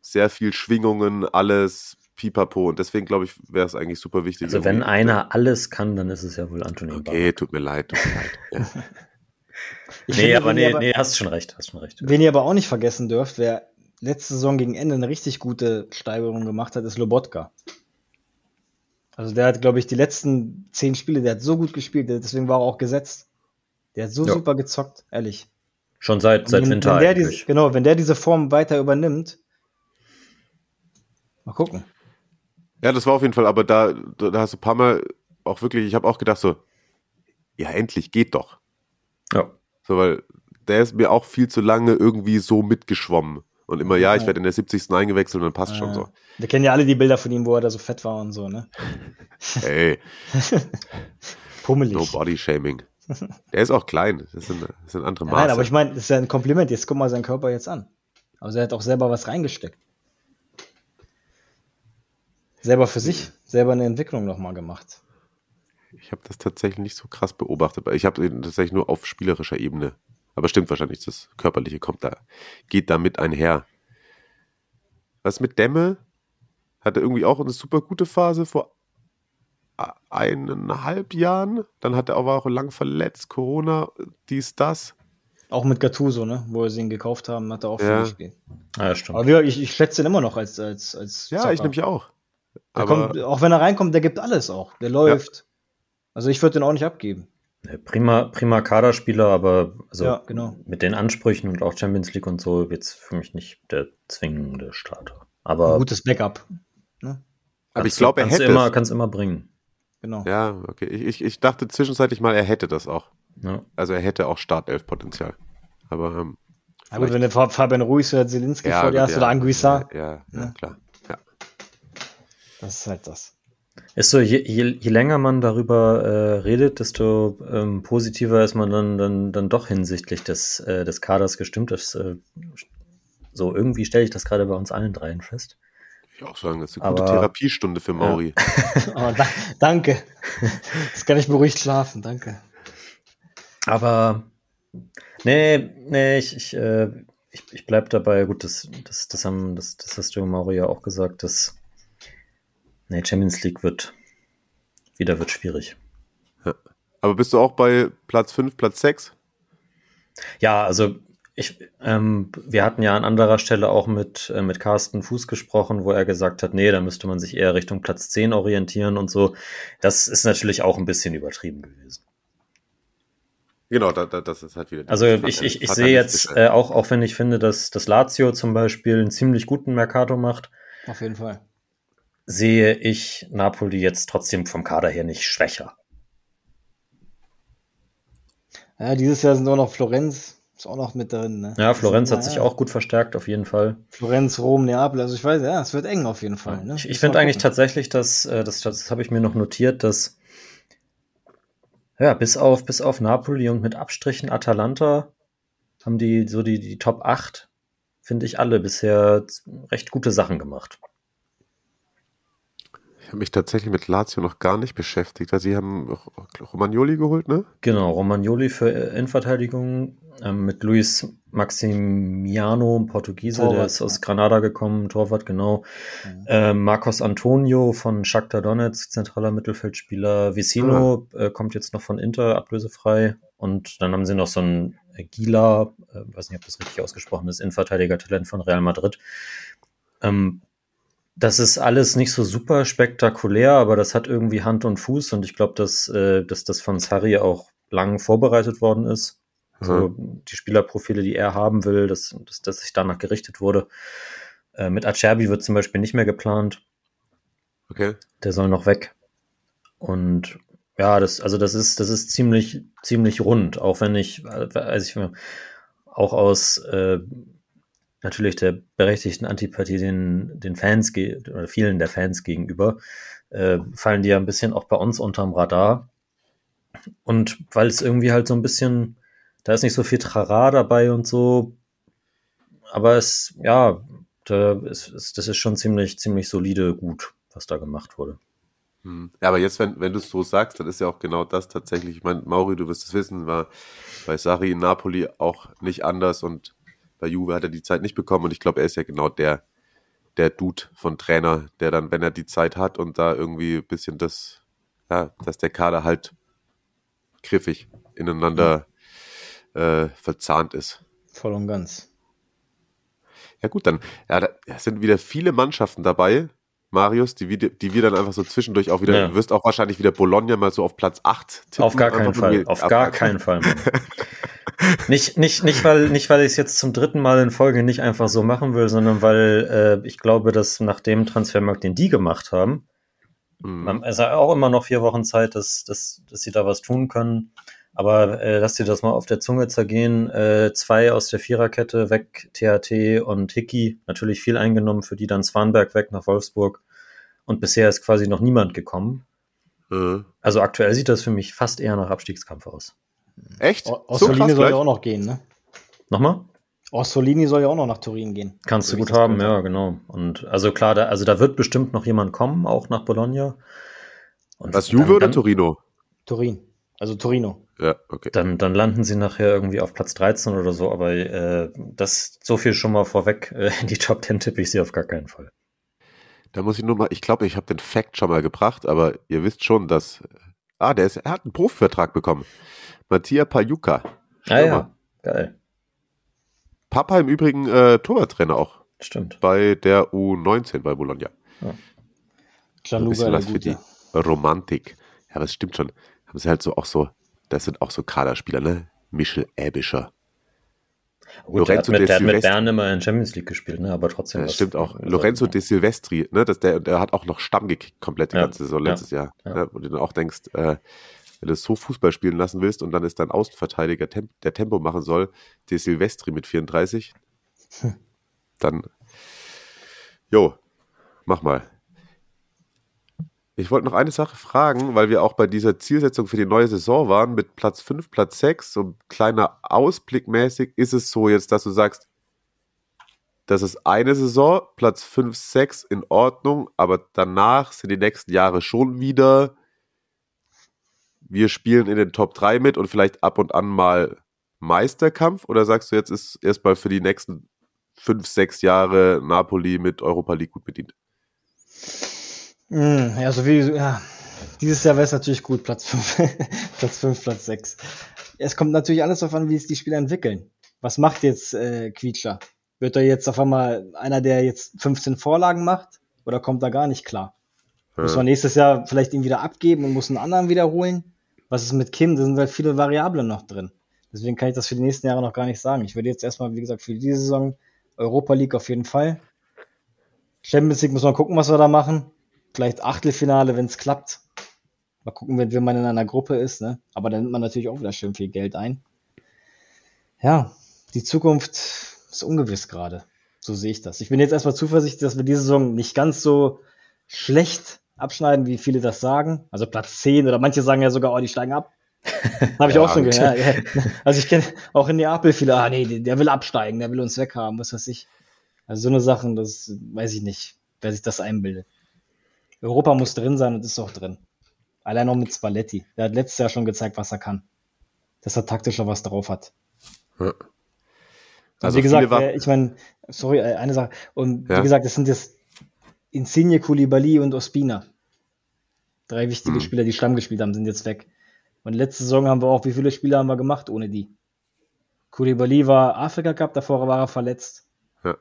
Speaker 1: sehr viel Schwingungen, alles pipapo. Und deswegen glaube ich, wäre es eigentlich super wichtig.
Speaker 2: Also wenn einer alles kann, dann ist es ja wohl Anthony
Speaker 1: Okay, tut mir leid, tut mir leid. Ja.
Speaker 3: Ich
Speaker 2: Nee,
Speaker 3: finde,
Speaker 2: aber nee,
Speaker 3: aber,
Speaker 2: nee, hast schon recht, hast schon recht.
Speaker 3: wen ihr aber auch nicht vergessen dürft, wer letzte Saison gegen Ende eine richtig gute Steigerung gemacht hat, ist Lobotka. Also der hat, glaube ich, die letzten zehn Spiele, der hat so gut gespielt, deswegen war er auch gesetzt. Der hat so ja. super gezockt, ehrlich.
Speaker 2: Schon seit, seit
Speaker 3: wenn,
Speaker 2: Winter
Speaker 3: wenn der diese, Genau, wenn der diese Form weiter übernimmt, mal gucken.
Speaker 1: Ja, das war auf jeden Fall, aber da, da hast du ein paar Mal auch wirklich, ich habe auch gedacht so, ja, endlich, geht doch.
Speaker 2: Ja.
Speaker 1: So, weil der ist mir auch viel zu lange irgendwie so mitgeschwommen. Und immer, ja, ich werde in der 70. eingewechselt und dann passt äh, schon so.
Speaker 3: Wir kennen ja alle die Bilder von ihm, wo er da so fett war und so, ne?
Speaker 1: Hey.
Speaker 3: Pummelig.
Speaker 1: No Body Shaming. Der ist auch klein. Das sind, das sind andere Maße.
Speaker 3: Nein, aber ich meine, das ist ja ein Kompliment. Jetzt guck mal seinen Körper jetzt an. Also er hat auch selber was reingesteckt. Selber für sich, selber eine Entwicklung nochmal gemacht.
Speaker 1: Ich habe das tatsächlich nicht so krass beobachtet. Ich habe tatsächlich nur auf spielerischer Ebene. Aber stimmt wahrscheinlich, das Körperliche kommt da, geht da mit einher. Was mit Dämme? Hatte irgendwie auch eine super gute Phase vor eineinhalb Jahren. Dann hat er aber auch lang verletzt, Corona, dies, das.
Speaker 3: Auch mit Gattuso, ne? Wo sie ihn gekauft haben, hat er auch
Speaker 1: ja.
Speaker 3: viel gespielt.
Speaker 2: Ah, ja, stimmt.
Speaker 3: Aber ich, ich schätze ihn immer noch als, als, als
Speaker 1: Ja, Zocker. ich nämlich auch.
Speaker 3: Aber kommt, auch wenn er reinkommt, der gibt alles auch. Der läuft. Ja. Also ich würde den auch nicht abgeben.
Speaker 2: Prima, prima Kaderspieler, aber also
Speaker 3: ja, genau.
Speaker 2: mit den Ansprüchen und auch Champions League und so jetzt für mich nicht der zwingende Starter. Aber
Speaker 3: Ein gutes Backup.
Speaker 1: Ne? Aber ich glaube, er hätte
Speaker 2: immer, kannst immer bringen.
Speaker 3: Genau.
Speaker 1: Ja, okay. Ich, ich dachte zwischenzeitlich mal, er hätte das auch.
Speaker 2: Ja.
Speaker 1: Also er hätte auch Startelf-Potenzial. Aber ähm,
Speaker 3: gut, wenn der Fabian Ruiz oder Zelinski
Speaker 1: ja,
Speaker 3: vor dir hast
Speaker 1: ja,
Speaker 3: oder Anguissa.
Speaker 1: Ja, ja, ja, klar. Ja.
Speaker 3: Das ist halt das.
Speaker 2: Ist so, je, je, je länger man darüber äh, redet, desto ähm, positiver ist man dann, dann, dann doch hinsichtlich des, äh, des Kaders gestimmt. Das, äh, so irgendwie stelle ich das gerade bei uns allen dreien fest.
Speaker 1: Ich auch sagen, das ist eine gute Aber, Therapiestunde für Mauri.
Speaker 3: Ja. oh, da, danke. Jetzt kann ich beruhigt schlafen, danke.
Speaker 2: Aber nee, nee, ich, ich, äh, ich, ich bleib dabei. Gut, das, das, das, haben, das, das hast du, Mauri, ja auch gesagt, dass Nee, Champions League wird wieder wird schwierig.
Speaker 1: Ja. Aber bist du auch bei Platz 5, Platz 6?
Speaker 2: Ja, also ich, ähm, wir hatten ja an anderer Stelle auch mit, äh, mit Carsten Fuß gesprochen, wo er gesagt hat, nee, da müsste man sich eher Richtung Platz 10 orientieren und so. Das ist natürlich auch ein bisschen übertrieben gewesen.
Speaker 1: Genau, da, da, das ist halt wieder.
Speaker 2: Also ich, ich, ich sehe jetzt äh, auch, auch wenn ich finde, dass das Lazio zum Beispiel einen ziemlich guten Mercato macht.
Speaker 3: Auf jeden Fall
Speaker 2: sehe ich Napoli jetzt trotzdem vom Kader her nicht schwächer.
Speaker 3: Ja, dieses Jahr sind auch noch Florenz, ist auch noch mit drin. Ne?
Speaker 2: Ja, Florenz hat sich auch gut verstärkt, auf jeden Fall.
Speaker 3: Florenz, Rom, Neapel, also ich weiß, ja, es wird eng auf jeden Fall. Ne?
Speaker 2: Ich, ich finde eigentlich tatsächlich, dass, äh, das, das habe ich mir noch notiert, dass ja, bis auf, bis auf Napoli und mit Abstrichen Atalanta haben die so die, die Top 8, finde ich, alle bisher recht gute Sachen gemacht
Speaker 1: habe mich tatsächlich mit Lazio noch gar nicht beschäftigt. Also sie haben Romagnoli geholt, ne?
Speaker 2: Genau, Romagnoli für äh, Innenverteidigung ähm, mit Luis Maximiano, Portugiese, Torwart, der ist aus Granada gekommen, Torwart, genau. Mhm. Äh, Marcos Antonio von Shakhtar Donetsk, zentraler Mittelfeldspieler. Vicino mhm. äh, kommt jetzt noch von Inter, ablösefrei. Und dann haben sie noch so einen Gila, äh, weiß nicht, ob das richtig ausgesprochen ist, Innenverteidiger-Talent von Real Madrid. Ähm, das ist alles nicht so super spektakulär, aber das hat irgendwie Hand und Fuß und ich glaube, dass, äh, dass das von Sarri auch lang vorbereitet worden ist. Also mhm. die Spielerprofile, die er haben will, dass, dass, dass sich danach gerichtet wurde. Äh, mit Acerbi wird zum Beispiel nicht mehr geplant.
Speaker 1: Okay.
Speaker 2: Der soll noch weg. Und ja, das, also das ist, das ist ziemlich, ziemlich rund, auch wenn ich, also ich auch aus äh, natürlich der berechtigten Antipathie den, den Fans oder vielen der Fans gegenüber, äh, fallen die ja ein bisschen auch bei uns unterm Radar. Und weil es irgendwie halt so ein bisschen, da ist nicht so viel Trara dabei und so, aber es, ja, da ist, das ist schon ziemlich, ziemlich solide gut, was da gemacht wurde.
Speaker 1: Hm. Ja, aber jetzt, wenn, wenn du es so sagst, dann ist ja auch genau das tatsächlich. Ich meine, Mauri, du wirst es wissen, war bei Sari in Napoli auch nicht anders und bei Juve hat er die Zeit nicht bekommen und ich glaube, er ist ja genau der, der Dude von Trainer, der dann, wenn er die Zeit hat und da irgendwie ein bisschen das, ja, dass der Kader halt griffig ineinander äh, verzahnt ist.
Speaker 3: Voll und ganz.
Speaker 1: Ja gut, dann ja, da sind wieder viele Mannschaften dabei, Marius, die, die wir dann einfach so zwischendurch auch wieder, ja. du wirst auch wahrscheinlich wieder Bologna mal so auf Platz 8
Speaker 2: tippen. Auf gar keinen Fall, auf gar keinen Fall. Nicht, nicht, nicht, weil, nicht, weil ich es jetzt zum dritten Mal in Folge nicht einfach so machen will, sondern weil äh, ich glaube, dass nach dem Transfermarkt, den die gemacht haben, mhm. es ist auch immer noch vier Wochen Zeit, dass, dass, dass sie da was tun können. Aber äh, lass dir das mal auf der Zunge zergehen. Äh, zwei aus der Viererkette weg, THT und Hickey. Natürlich viel eingenommen, für die dann Swanberg weg nach Wolfsburg. Und bisher ist quasi noch niemand gekommen. Mhm. Also aktuell sieht das für mich fast eher nach Abstiegskampf aus.
Speaker 3: Echt? Orsolini so soll ja auch noch gehen, ne?
Speaker 2: Nochmal?
Speaker 3: Orsolini soll ja auch noch nach Turin gehen.
Speaker 2: Kannst du gut haben, ja, genau. Und also klar, da, also da wird bestimmt noch jemand kommen, auch nach Bologna.
Speaker 1: Und Was, Juve oder Torino?
Speaker 3: Turin. Also Torino.
Speaker 2: Ja, okay. Dann, dann landen sie nachher irgendwie auf Platz 13 oder so, aber äh, das so viel schon mal vorweg. Äh, in die Top 10 tippe ich sie auf gar keinen Fall.
Speaker 1: Da muss ich nur mal, ich glaube, ich habe den Fact schon mal gebracht, aber ihr wisst schon, dass. Ah, der ist, er hat einen Profivertrag bekommen. Mattia Pajuka.
Speaker 2: Ah ja, geil.
Speaker 1: Papa im Übrigen äh, Torwarttrainer auch.
Speaker 2: Stimmt.
Speaker 1: Bei der U19 bei Bologna. Ja. Ein bisschen was für die Romantik. Ja, aber es stimmt schon. Haben sie halt so auch so das sind auch so Kaderspieler, ne? Michel Äbischer.
Speaker 2: Gut, Lorenzo der hat, mit, der hat mit Bern immer in Champions League gespielt, ne? aber trotzdem.
Speaker 1: Ja, stimmt auch. Lorenzo de Silvestri, ne? Das, der, der hat auch noch Stamm gekickt, komplett die ja, ganze Saison letztes ja, Jahr. Ne? Wo du dann auch denkst, äh, wenn du so Fußball spielen lassen willst und dann ist dein Außenverteidiger, der Tempo machen soll, de Silvestri mit 34, hm. dann, jo, mach mal. Ich wollte noch eine Sache fragen, weil wir auch bei dieser Zielsetzung für die neue Saison waren, mit Platz 5, Platz 6, so kleiner Ausblick mäßig, ist es so jetzt, dass du sagst, das ist eine Saison, Platz 5, 6 in Ordnung, aber danach sind die nächsten Jahre schon wieder, wir spielen in den Top 3 mit und vielleicht ab und an mal Meisterkampf? Oder sagst du, jetzt ist erstmal für die nächsten 5, 6 Jahre Napoli mit Europa League gut bedient?
Speaker 3: Mm, ja, so wie, ja. Dieses Jahr wäre es natürlich gut, Platz 5, Platz 5, Platz 6. Es kommt natürlich alles darauf an, wie es die Spieler entwickeln. Was macht jetzt äh, Quietscher? Wird er jetzt auf einmal einer, der jetzt 15 Vorlagen macht? Oder kommt er gar nicht klar? Ja. Muss man nächstes Jahr vielleicht ihn wieder abgeben und muss einen anderen wiederholen? Was ist mit Kim? Da sind halt viele Variablen noch drin. Deswegen kann ich das für die nächsten Jahre noch gar nicht sagen. Ich würde jetzt erstmal, wie gesagt, für diese Saison Europa League auf jeden Fall. Champions League muss man gucken, was wir da machen vielleicht Achtelfinale, wenn es klappt. Mal gucken, wenn, wenn man in einer Gruppe ist, ne? Aber dann nimmt man natürlich auch wieder schön viel Geld ein. Ja, die Zukunft ist ungewiss gerade. So sehe ich das. Ich bin jetzt erstmal zuversichtlich, dass wir diese Saison nicht ganz so schlecht abschneiden, wie viele das sagen. Also Platz 10 oder manche sagen ja sogar, oh, die steigen ab. Habe ich ja, auch schon gehört. Ja, Also ich kenne auch in Neapel viele, ah nee, der will absteigen, der will uns weghaben, was weiß ich. Also so eine Sachen, das weiß ich nicht, wer sich das einbildet. Europa muss drin sein und ist auch drin. Allein noch mit Spalletti. Der hat letztes Jahr schon gezeigt, was er kann. Dass er taktischer was drauf hat. Ja. Also wie gesagt, äh, ich meine, sorry, äh, eine Sache. Und ja. wie gesagt, es sind jetzt Insigne, Koulibaly und Ospina. Drei wichtige mhm. Spieler, die Stamm gespielt haben, sind jetzt weg. Und letzte Saison haben wir auch, wie viele Spieler haben wir gemacht ohne die? Koulibaly war Afrika Cup, davor war er verletzt. Ja.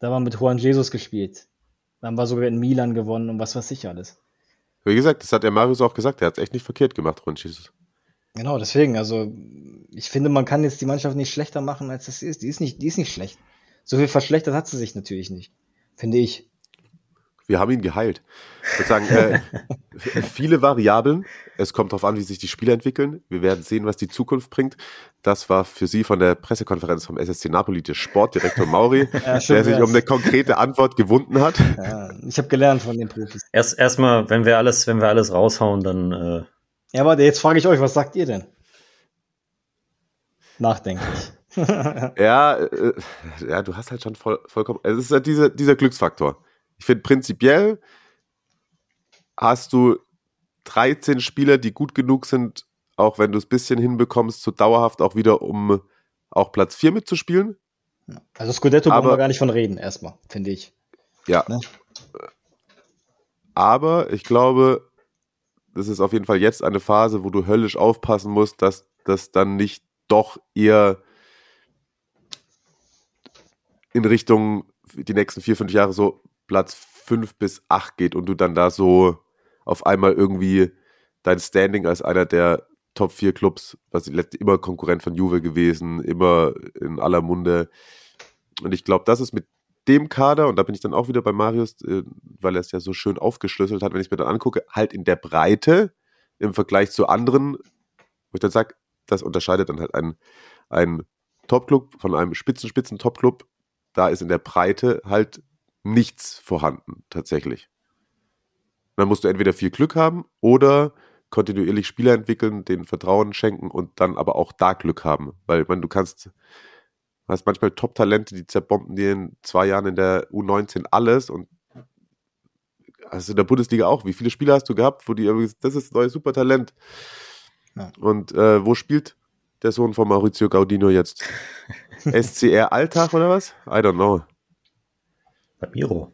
Speaker 3: Da war mit Juan Jesus gespielt. Dann war sogar in Milan gewonnen und was weiß ich alles.
Speaker 1: Wie gesagt, das hat der Marius auch gesagt, er hat es echt nicht verkehrt gemacht, Ron Jesus.
Speaker 3: Genau, deswegen, also ich finde, man kann jetzt die Mannschaft nicht schlechter machen, als es ist. Die ist nicht, die ist nicht schlecht. So viel verschlechtert hat sie sich natürlich nicht, finde ich
Speaker 1: wir haben ihn geheilt. Ich würde sagen, äh, viele Variablen. Es kommt darauf an, wie sich die Spiele entwickeln. Wir werden sehen, was die Zukunft bringt. Das war für Sie von der Pressekonferenz vom SSC Napoli der Sportdirektor Mauri, ja, der sich um eine konkrete Antwort gewunden hat.
Speaker 3: Ja, ich habe gelernt von den Profis.
Speaker 2: Erst erstmal, wenn wir alles, wenn wir alles raushauen, dann. Äh
Speaker 3: ja, aber jetzt frage ich euch, was sagt ihr denn? Nachdenklich.
Speaker 1: ja, äh, ja, du hast halt schon voll, vollkommen. Es ist halt dieser, dieser Glücksfaktor. Ich finde prinzipiell hast du 13 Spieler, die gut genug sind, auch wenn du es ein bisschen hinbekommst, so dauerhaft auch wieder, um auch Platz 4 mitzuspielen.
Speaker 3: Also Scudetto aber, brauchen wir gar nicht von reden, erstmal, finde ich.
Speaker 1: Ja. Ne? Aber ich glaube, das ist auf jeden Fall jetzt eine Phase, wo du höllisch aufpassen musst, dass das dann nicht doch eher in Richtung die nächsten vier, fünf Jahre so Platz fünf bis acht geht und du dann da so auf einmal irgendwie dein Standing als einer der Top 4 Clubs, was immer Konkurrent von Juve gewesen, immer in aller Munde. Und ich glaube, das ist mit dem Kader, und da bin ich dann auch wieder bei Marius, äh, weil er es ja so schön aufgeschlüsselt hat, wenn ich mir dann angucke, halt in der Breite im Vergleich zu anderen, wo ich dann sage, das unterscheidet dann halt einen, einen Top-Club von einem Spitzen-Spitzen-Top-Club. Da ist in der Breite halt nichts vorhanden, tatsächlich. Dann musst du entweder viel Glück haben oder kontinuierlich Spieler entwickeln, denen Vertrauen schenken und dann aber auch da Glück haben. Weil man, du kannst, hast manchmal Top-Talente, die zerbomben dir in zwei Jahren in der U19 alles und also in der Bundesliga auch. Wie viele Spieler hast du gehabt, wo die das ist ein neues Supertalent. Ja. Und äh, wo spielt der Sohn von Maurizio Gaudino jetzt? SCR Alltag oder was? I don't know.
Speaker 2: Miro.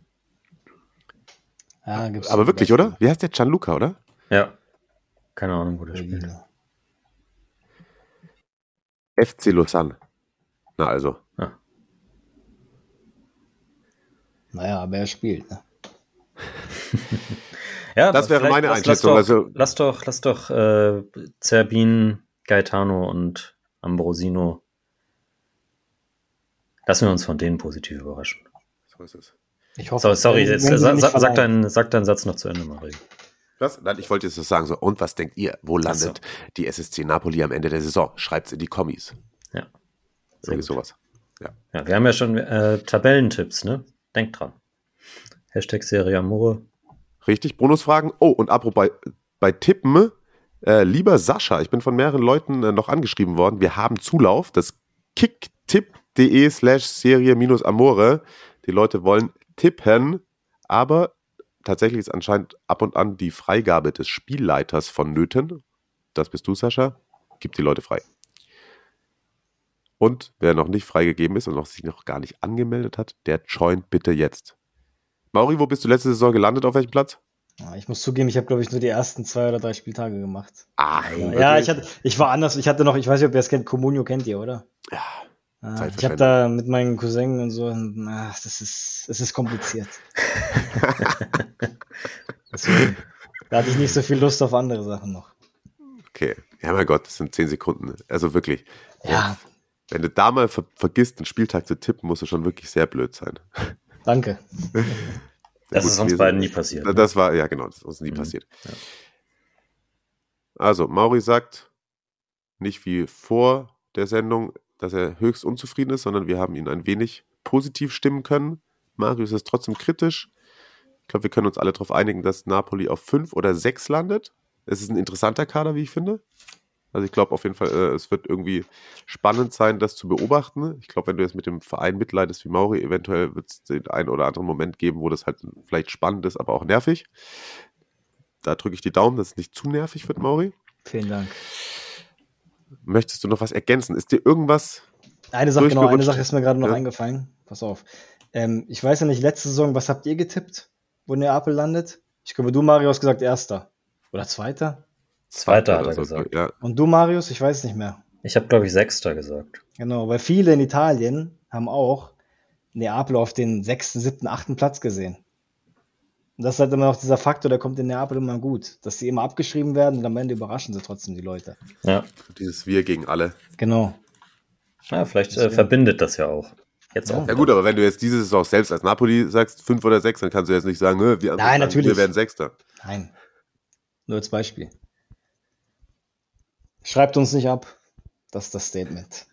Speaker 1: Ja, Aber wirklich, oder? Wie heißt der? Gianluca, oder?
Speaker 2: Ja. Keine Ahnung, wo der spielt.
Speaker 1: FC Lausanne. Na also. Ja.
Speaker 3: Naja, aber er spielt, ne?
Speaker 2: ja, das wäre meine Einschätzung. Lass doch, also, lass doch, lass doch äh, Zerbin, Gaetano und Ambrosino. Lassen wir uns von denen positiv überraschen. So ist es. Ich hoffe, so, sorry, jetzt, sag, sag, deinen, sag deinen Satz noch zu Ende, Marie.
Speaker 1: Was? Nein, ich wollte jetzt sagen, so, und was denkt ihr? Wo landet so. die SSC Napoli am Ende der Saison? Schreibt es in die Kommis.
Speaker 2: Ja.
Speaker 1: Irgendwie sowas. Ja.
Speaker 2: ja, wir haben ja schon äh, Tabellentipps, ne? Denkt dran. Hashtag Serie Amore.
Speaker 1: Richtig, Bonusfragen. Oh, und apropos bei, bei Tippen, äh, lieber Sascha, ich bin von mehreren Leuten äh, noch angeschrieben worden. Wir haben Zulauf, das kicktipp.de slash Serie minus Amore. Die Leute wollen tippen, aber tatsächlich ist anscheinend ab und an die Freigabe des Spielleiters vonnöten. Das bist du, Sascha. Gib die Leute frei. Und wer noch nicht freigegeben ist und noch sich noch gar nicht angemeldet hat, der joint bitte jetzt. Mauri, wo bist du letzte Saison gelandet? Auf welchem Platz?
Speaker 3: Ich muss zugeben, ich habe, glaube ich, nur die ersten zwei oder drei Spieltage gemacht.
Speaker 1: Ah,
Speaker 3: ja, ich, hatte, ich war anders. Ich hatte noch, ich weiß nicht, ob ihr es kennt, Comunio kennt ihr, oder?
Speaker 1: Ja.
Speaker 3: Ah, ich habe da mit meinen Cousin und so, ach, das ist, das ist kompliziert. Deswegen, da hatte ich nicht so viel Lust auf andere Sachen noch.
Speaker 1: Okay, ja mein Gott, das sind zehn Sekunden. Also wirklich.
Speaker 3: Ja.
Speaker 1: Wenn du da mal ver vergisst, einen Spieltag zu tippen, musst du schon wirklich sehr blöd sein.
Speaker 3: Danke.
Speaker 2: das ist uns beiden nie passiert.
Speaker 1: Ne? Das war, ja genau, das ist uns nie mhm. passiert. Ja. Also, Mauri sagt, nicht wie vor der Sendung, dass er höchst unzufrieden ist, sondern wir haben ihn ein wenig positiv stimmen können. Marius ist trotzdem kritisch. Ich glaube, wir können uns alle darauf einigen, dass Napoli auf fünf oder sechs landet. Es ist ein interessanter Kader, wie ich finde. Also ich glaube auf jeden Fall, äh, es wird irgendwie spannend sein, das zu beobachten. Ich glaube, wenn du jetzt mit dem Verein mitleidest wie Mauri, eventuell wird es den einen oder anderen Moment geben, wo das halt vielleicht spannend ist, aber auch nervig. Da drücke ich die Daumen, dass es nicht zu nervig wird, Mauri.
Speaker 3: Vielen Dank.
Speaker 1: Möchtest du noch was ergänzen? Ist dir irgendwas.
Speaker 3: Eine Sache, genau, eine Sache ist mir gerade noch ja? eingefallen. Pass auf. Ähm, ich weiß ja nicht, letzte Saison, was habt ihr getippt, wo Neapel landet? Ich glaube, du, Mario, hast gesagt Erster. Oder Zweiter?
Speaker 2: Zweiter hat er gesagt.
Speaker 3: Ja. Und du, Marius, ich weiß nicht mehr.
Speaker 2: Ich habe, glaube ich, Sechster gesagt.
Speaker 3: Genau, weil viele in Italien haben auch Neapel auf den sechsten, siebten, achten Platz gesehen. Und das ist halt immer noch dieser Faktor, der kommt in Neapel immer gut, dass sie immer abgeschrieben werden und am Ende überraschen sie trotzdem die Leute.
Speaker 2: Ja.
Speaker 1: Dieses Wir gegen alle.
Speaker 3: Genau.
Speaker 2: Ja, vielleicht äh, verbindet das ja auch. Jetzt auch.
Speaker 1: Ja gut, aber wenn du jetzt diese Saison selbst als Napoli sagst, fünf oder sechs, dann kannst du jetzt nicht sagen, wir,
Speaker 3: Nein, natürlich.
Speaker 1: wir werden Sechster.
Speaker 3: Nein. Nur als Beispiel. Schreibt uns nicht ab. Das ist das Statement.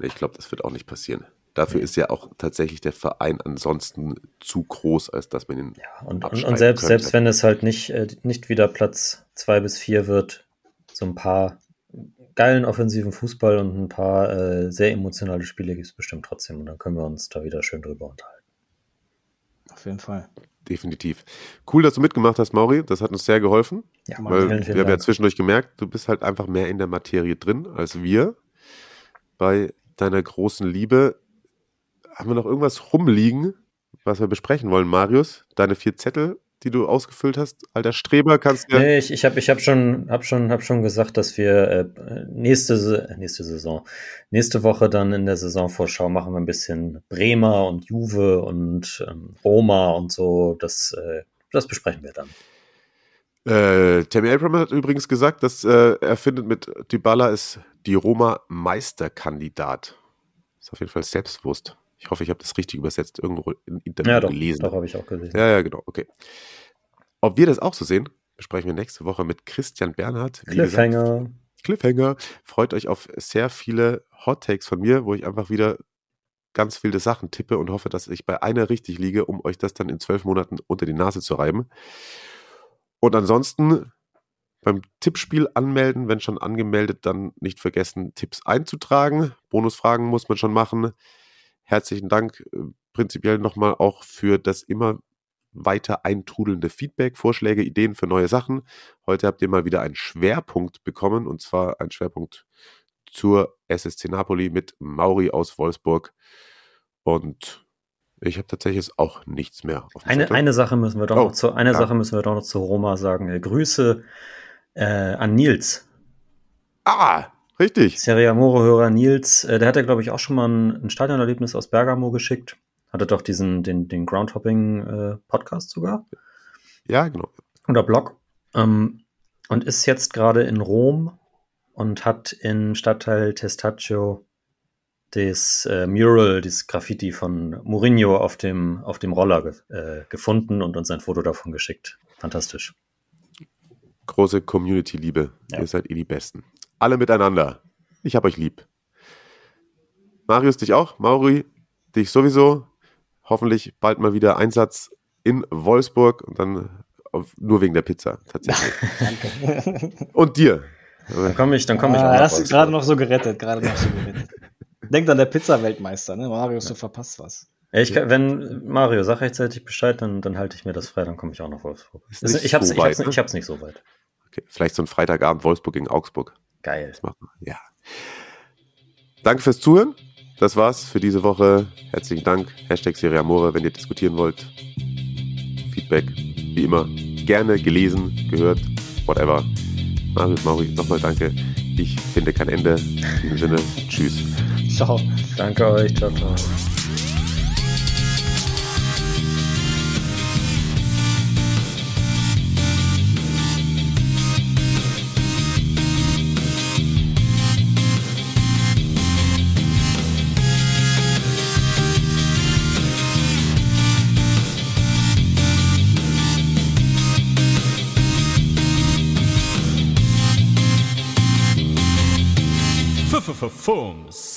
Speaker 1: Ich glaube, das wird auch nicht passieren. Dafür ist ja auch tatsächlich der Verein ansonsten zu groß, als dass man ihn.
Speaker 2: Ja, und, und, und selbst, selbst wenn es halt nicht, äh, nicht wieder Platz zwei bis vier wird, so ein paar geilen offensiven Fußball und ein paar äh, sehr emotionale Spiele gibt es bestimmt trotzdem. Und dann können wir uns da wieder schön drüber unterhalten.
Speaker 3: Auf jeden Fall.
Speaker 1: Definitiv. Cool, dass du mitgemacht hast, Mauri. Das hat uns sehr geholfen.
Speaker 2: Ja,
Speaker 1: weil vielen, vielen wir haben ja zwischendurch gemerkt, du bist halt einfach mehr in der Materie drin als wir. Bei deiner großen Liebe haben wir noch irgendwas rumliegen, was wir besprechen wollen, Marius? Deine vier Zettel, die du ausgefüllt hast? Alter Streber, kannst du.
Speaker 2: Nee, ich, ich habe ich hab schon, hab schon, hab schon gesagt, dass wir äh, nächste, nächste Saison, nächste Woche dann in der Saisonvorschau machen wir ein bisschen Bremer und Juve und ähm, Roma und so. Das, äh, das besprechen wir dann.
Speaker 1: Äh, Tammy Abraham hat übrigens gesagt, dass äh, er findet, mit Dybala ist die Roma Meisterkandidat. Ist auf jeden Fall selbstbewusst. Ich hoffe, ich habe das richtig übersetzt, irgendwo im Interview
Speaker 2: ja, doch,
Speaker 1: gelesen.
Speaker 2: Doch, habe ich auch gelesen.
Speaker 1: Ja, ja, genau, okay. Ob wir das auch so sehen, besprechen wir nächste Woche mit Christian Bernhard.
Speaker 2: Cliffhanger.
Speaker 1: Gesagt, Cliffhanger. Freut euch auf sehr viele Hot Takes von mir, wo ich einfach wieder ganz wilde Sachen tippe und hoffe, dass ich bei einer richtig liege, um euch das dann in zwölf Monaten unter die Nase zu reiben. Und ansonsten beim Tippspiel anmelden, wenn schon angemeldet, dann nicht vergessen, Tipps einzutragen. Bonusfragen muss man schon machen. Herzlichen Dank äh, prinzipiell nochmal auch für das immer weiter eintrudelnde Feedback, Vorschläge, Ideen für neue Sachen. Heute habt ihr mal wieder einen Schwerpunkt bekommen und zwar ein Schwerpunkt zur SSC Napoli mit Mauri aus Wolfsburg. Und ich habe tatsächlich auch nichts mehr.
Speaker 2: eine, eine Sache müssen wir doch oh, noch zu, eine ja. Sache müssen wir doch noch zu Roma sagen. Äh, Grüße äh, an Nils.
Speaker 1: Ah, richtig.
Speaker 2: Serie Amore-Hörer Nils, äh, der hat ja, glaube ich, auch schon mal ein, ein Stadionerlebnis aus Bergamo geschickt. Hatte doch diesen, den, den Groundhopping-Podcast äh, sogar.
Speaker 1: Ja, genau.
Speaker 2: Oder Blog. Ähm, und ist jetzt gerade in Rom und hat im Stadtteil Testaccio das äh, Mural, das Graffiti von Mourinho auf dem, auf dem Roller ge äh, gefunden und uns ein Foto davon geschickt. Fantastisch.
Speaker 1: Große Community-Liebe. Ja. Ihr seid eh die Besten. Alle miteinander. Ich hab euch lieb. Marius, dich auch. Mauri, dich sowieso. Hoffentlich bald mal wieder Einsatz in Wolfsburg und dann auf, nur wegen der Pizza tatsächlich. Danke. Und dir.
Speaker 2: Dann komme ich, dann komme ich.
Speaker 3: Ah, hast du gerade noch so gerettet, gerade noch so gerettet. Denkt an der Pizza-Weltmeister, ne? Marius, du verpasst was.
Speaker 2: Ich kann, wenn Mario sag rechtzeitig Bescheid, dann, dann halte ich mir das frei, dann komme ich auch nach Wolfsburg. Ist ich, hab's, so ich, hab's, ne? ich hab's nicht so weit.
Speaker 1: Okay, vielleicht so ein Freitagabend Wolfsburg gegen Augsburg.
Speaker 2: Geil. Das
Speaker 1: machen wir. Ja. Danke fürs Zuhören. Das war's für diese Woche. Herzlichen Dank. Hashtag Serie Amore, wenn ihr diskutieren wollt. Feedback, wie immer, gerne gelesen, gehört, whatever. Marius Mauri, nochmal danke. Ich finde kein Ende. In diesem Sinne, tschüss.
Speaker 2: Ciao. Danke euch. Ciao, ciao.
Speaker 4: for.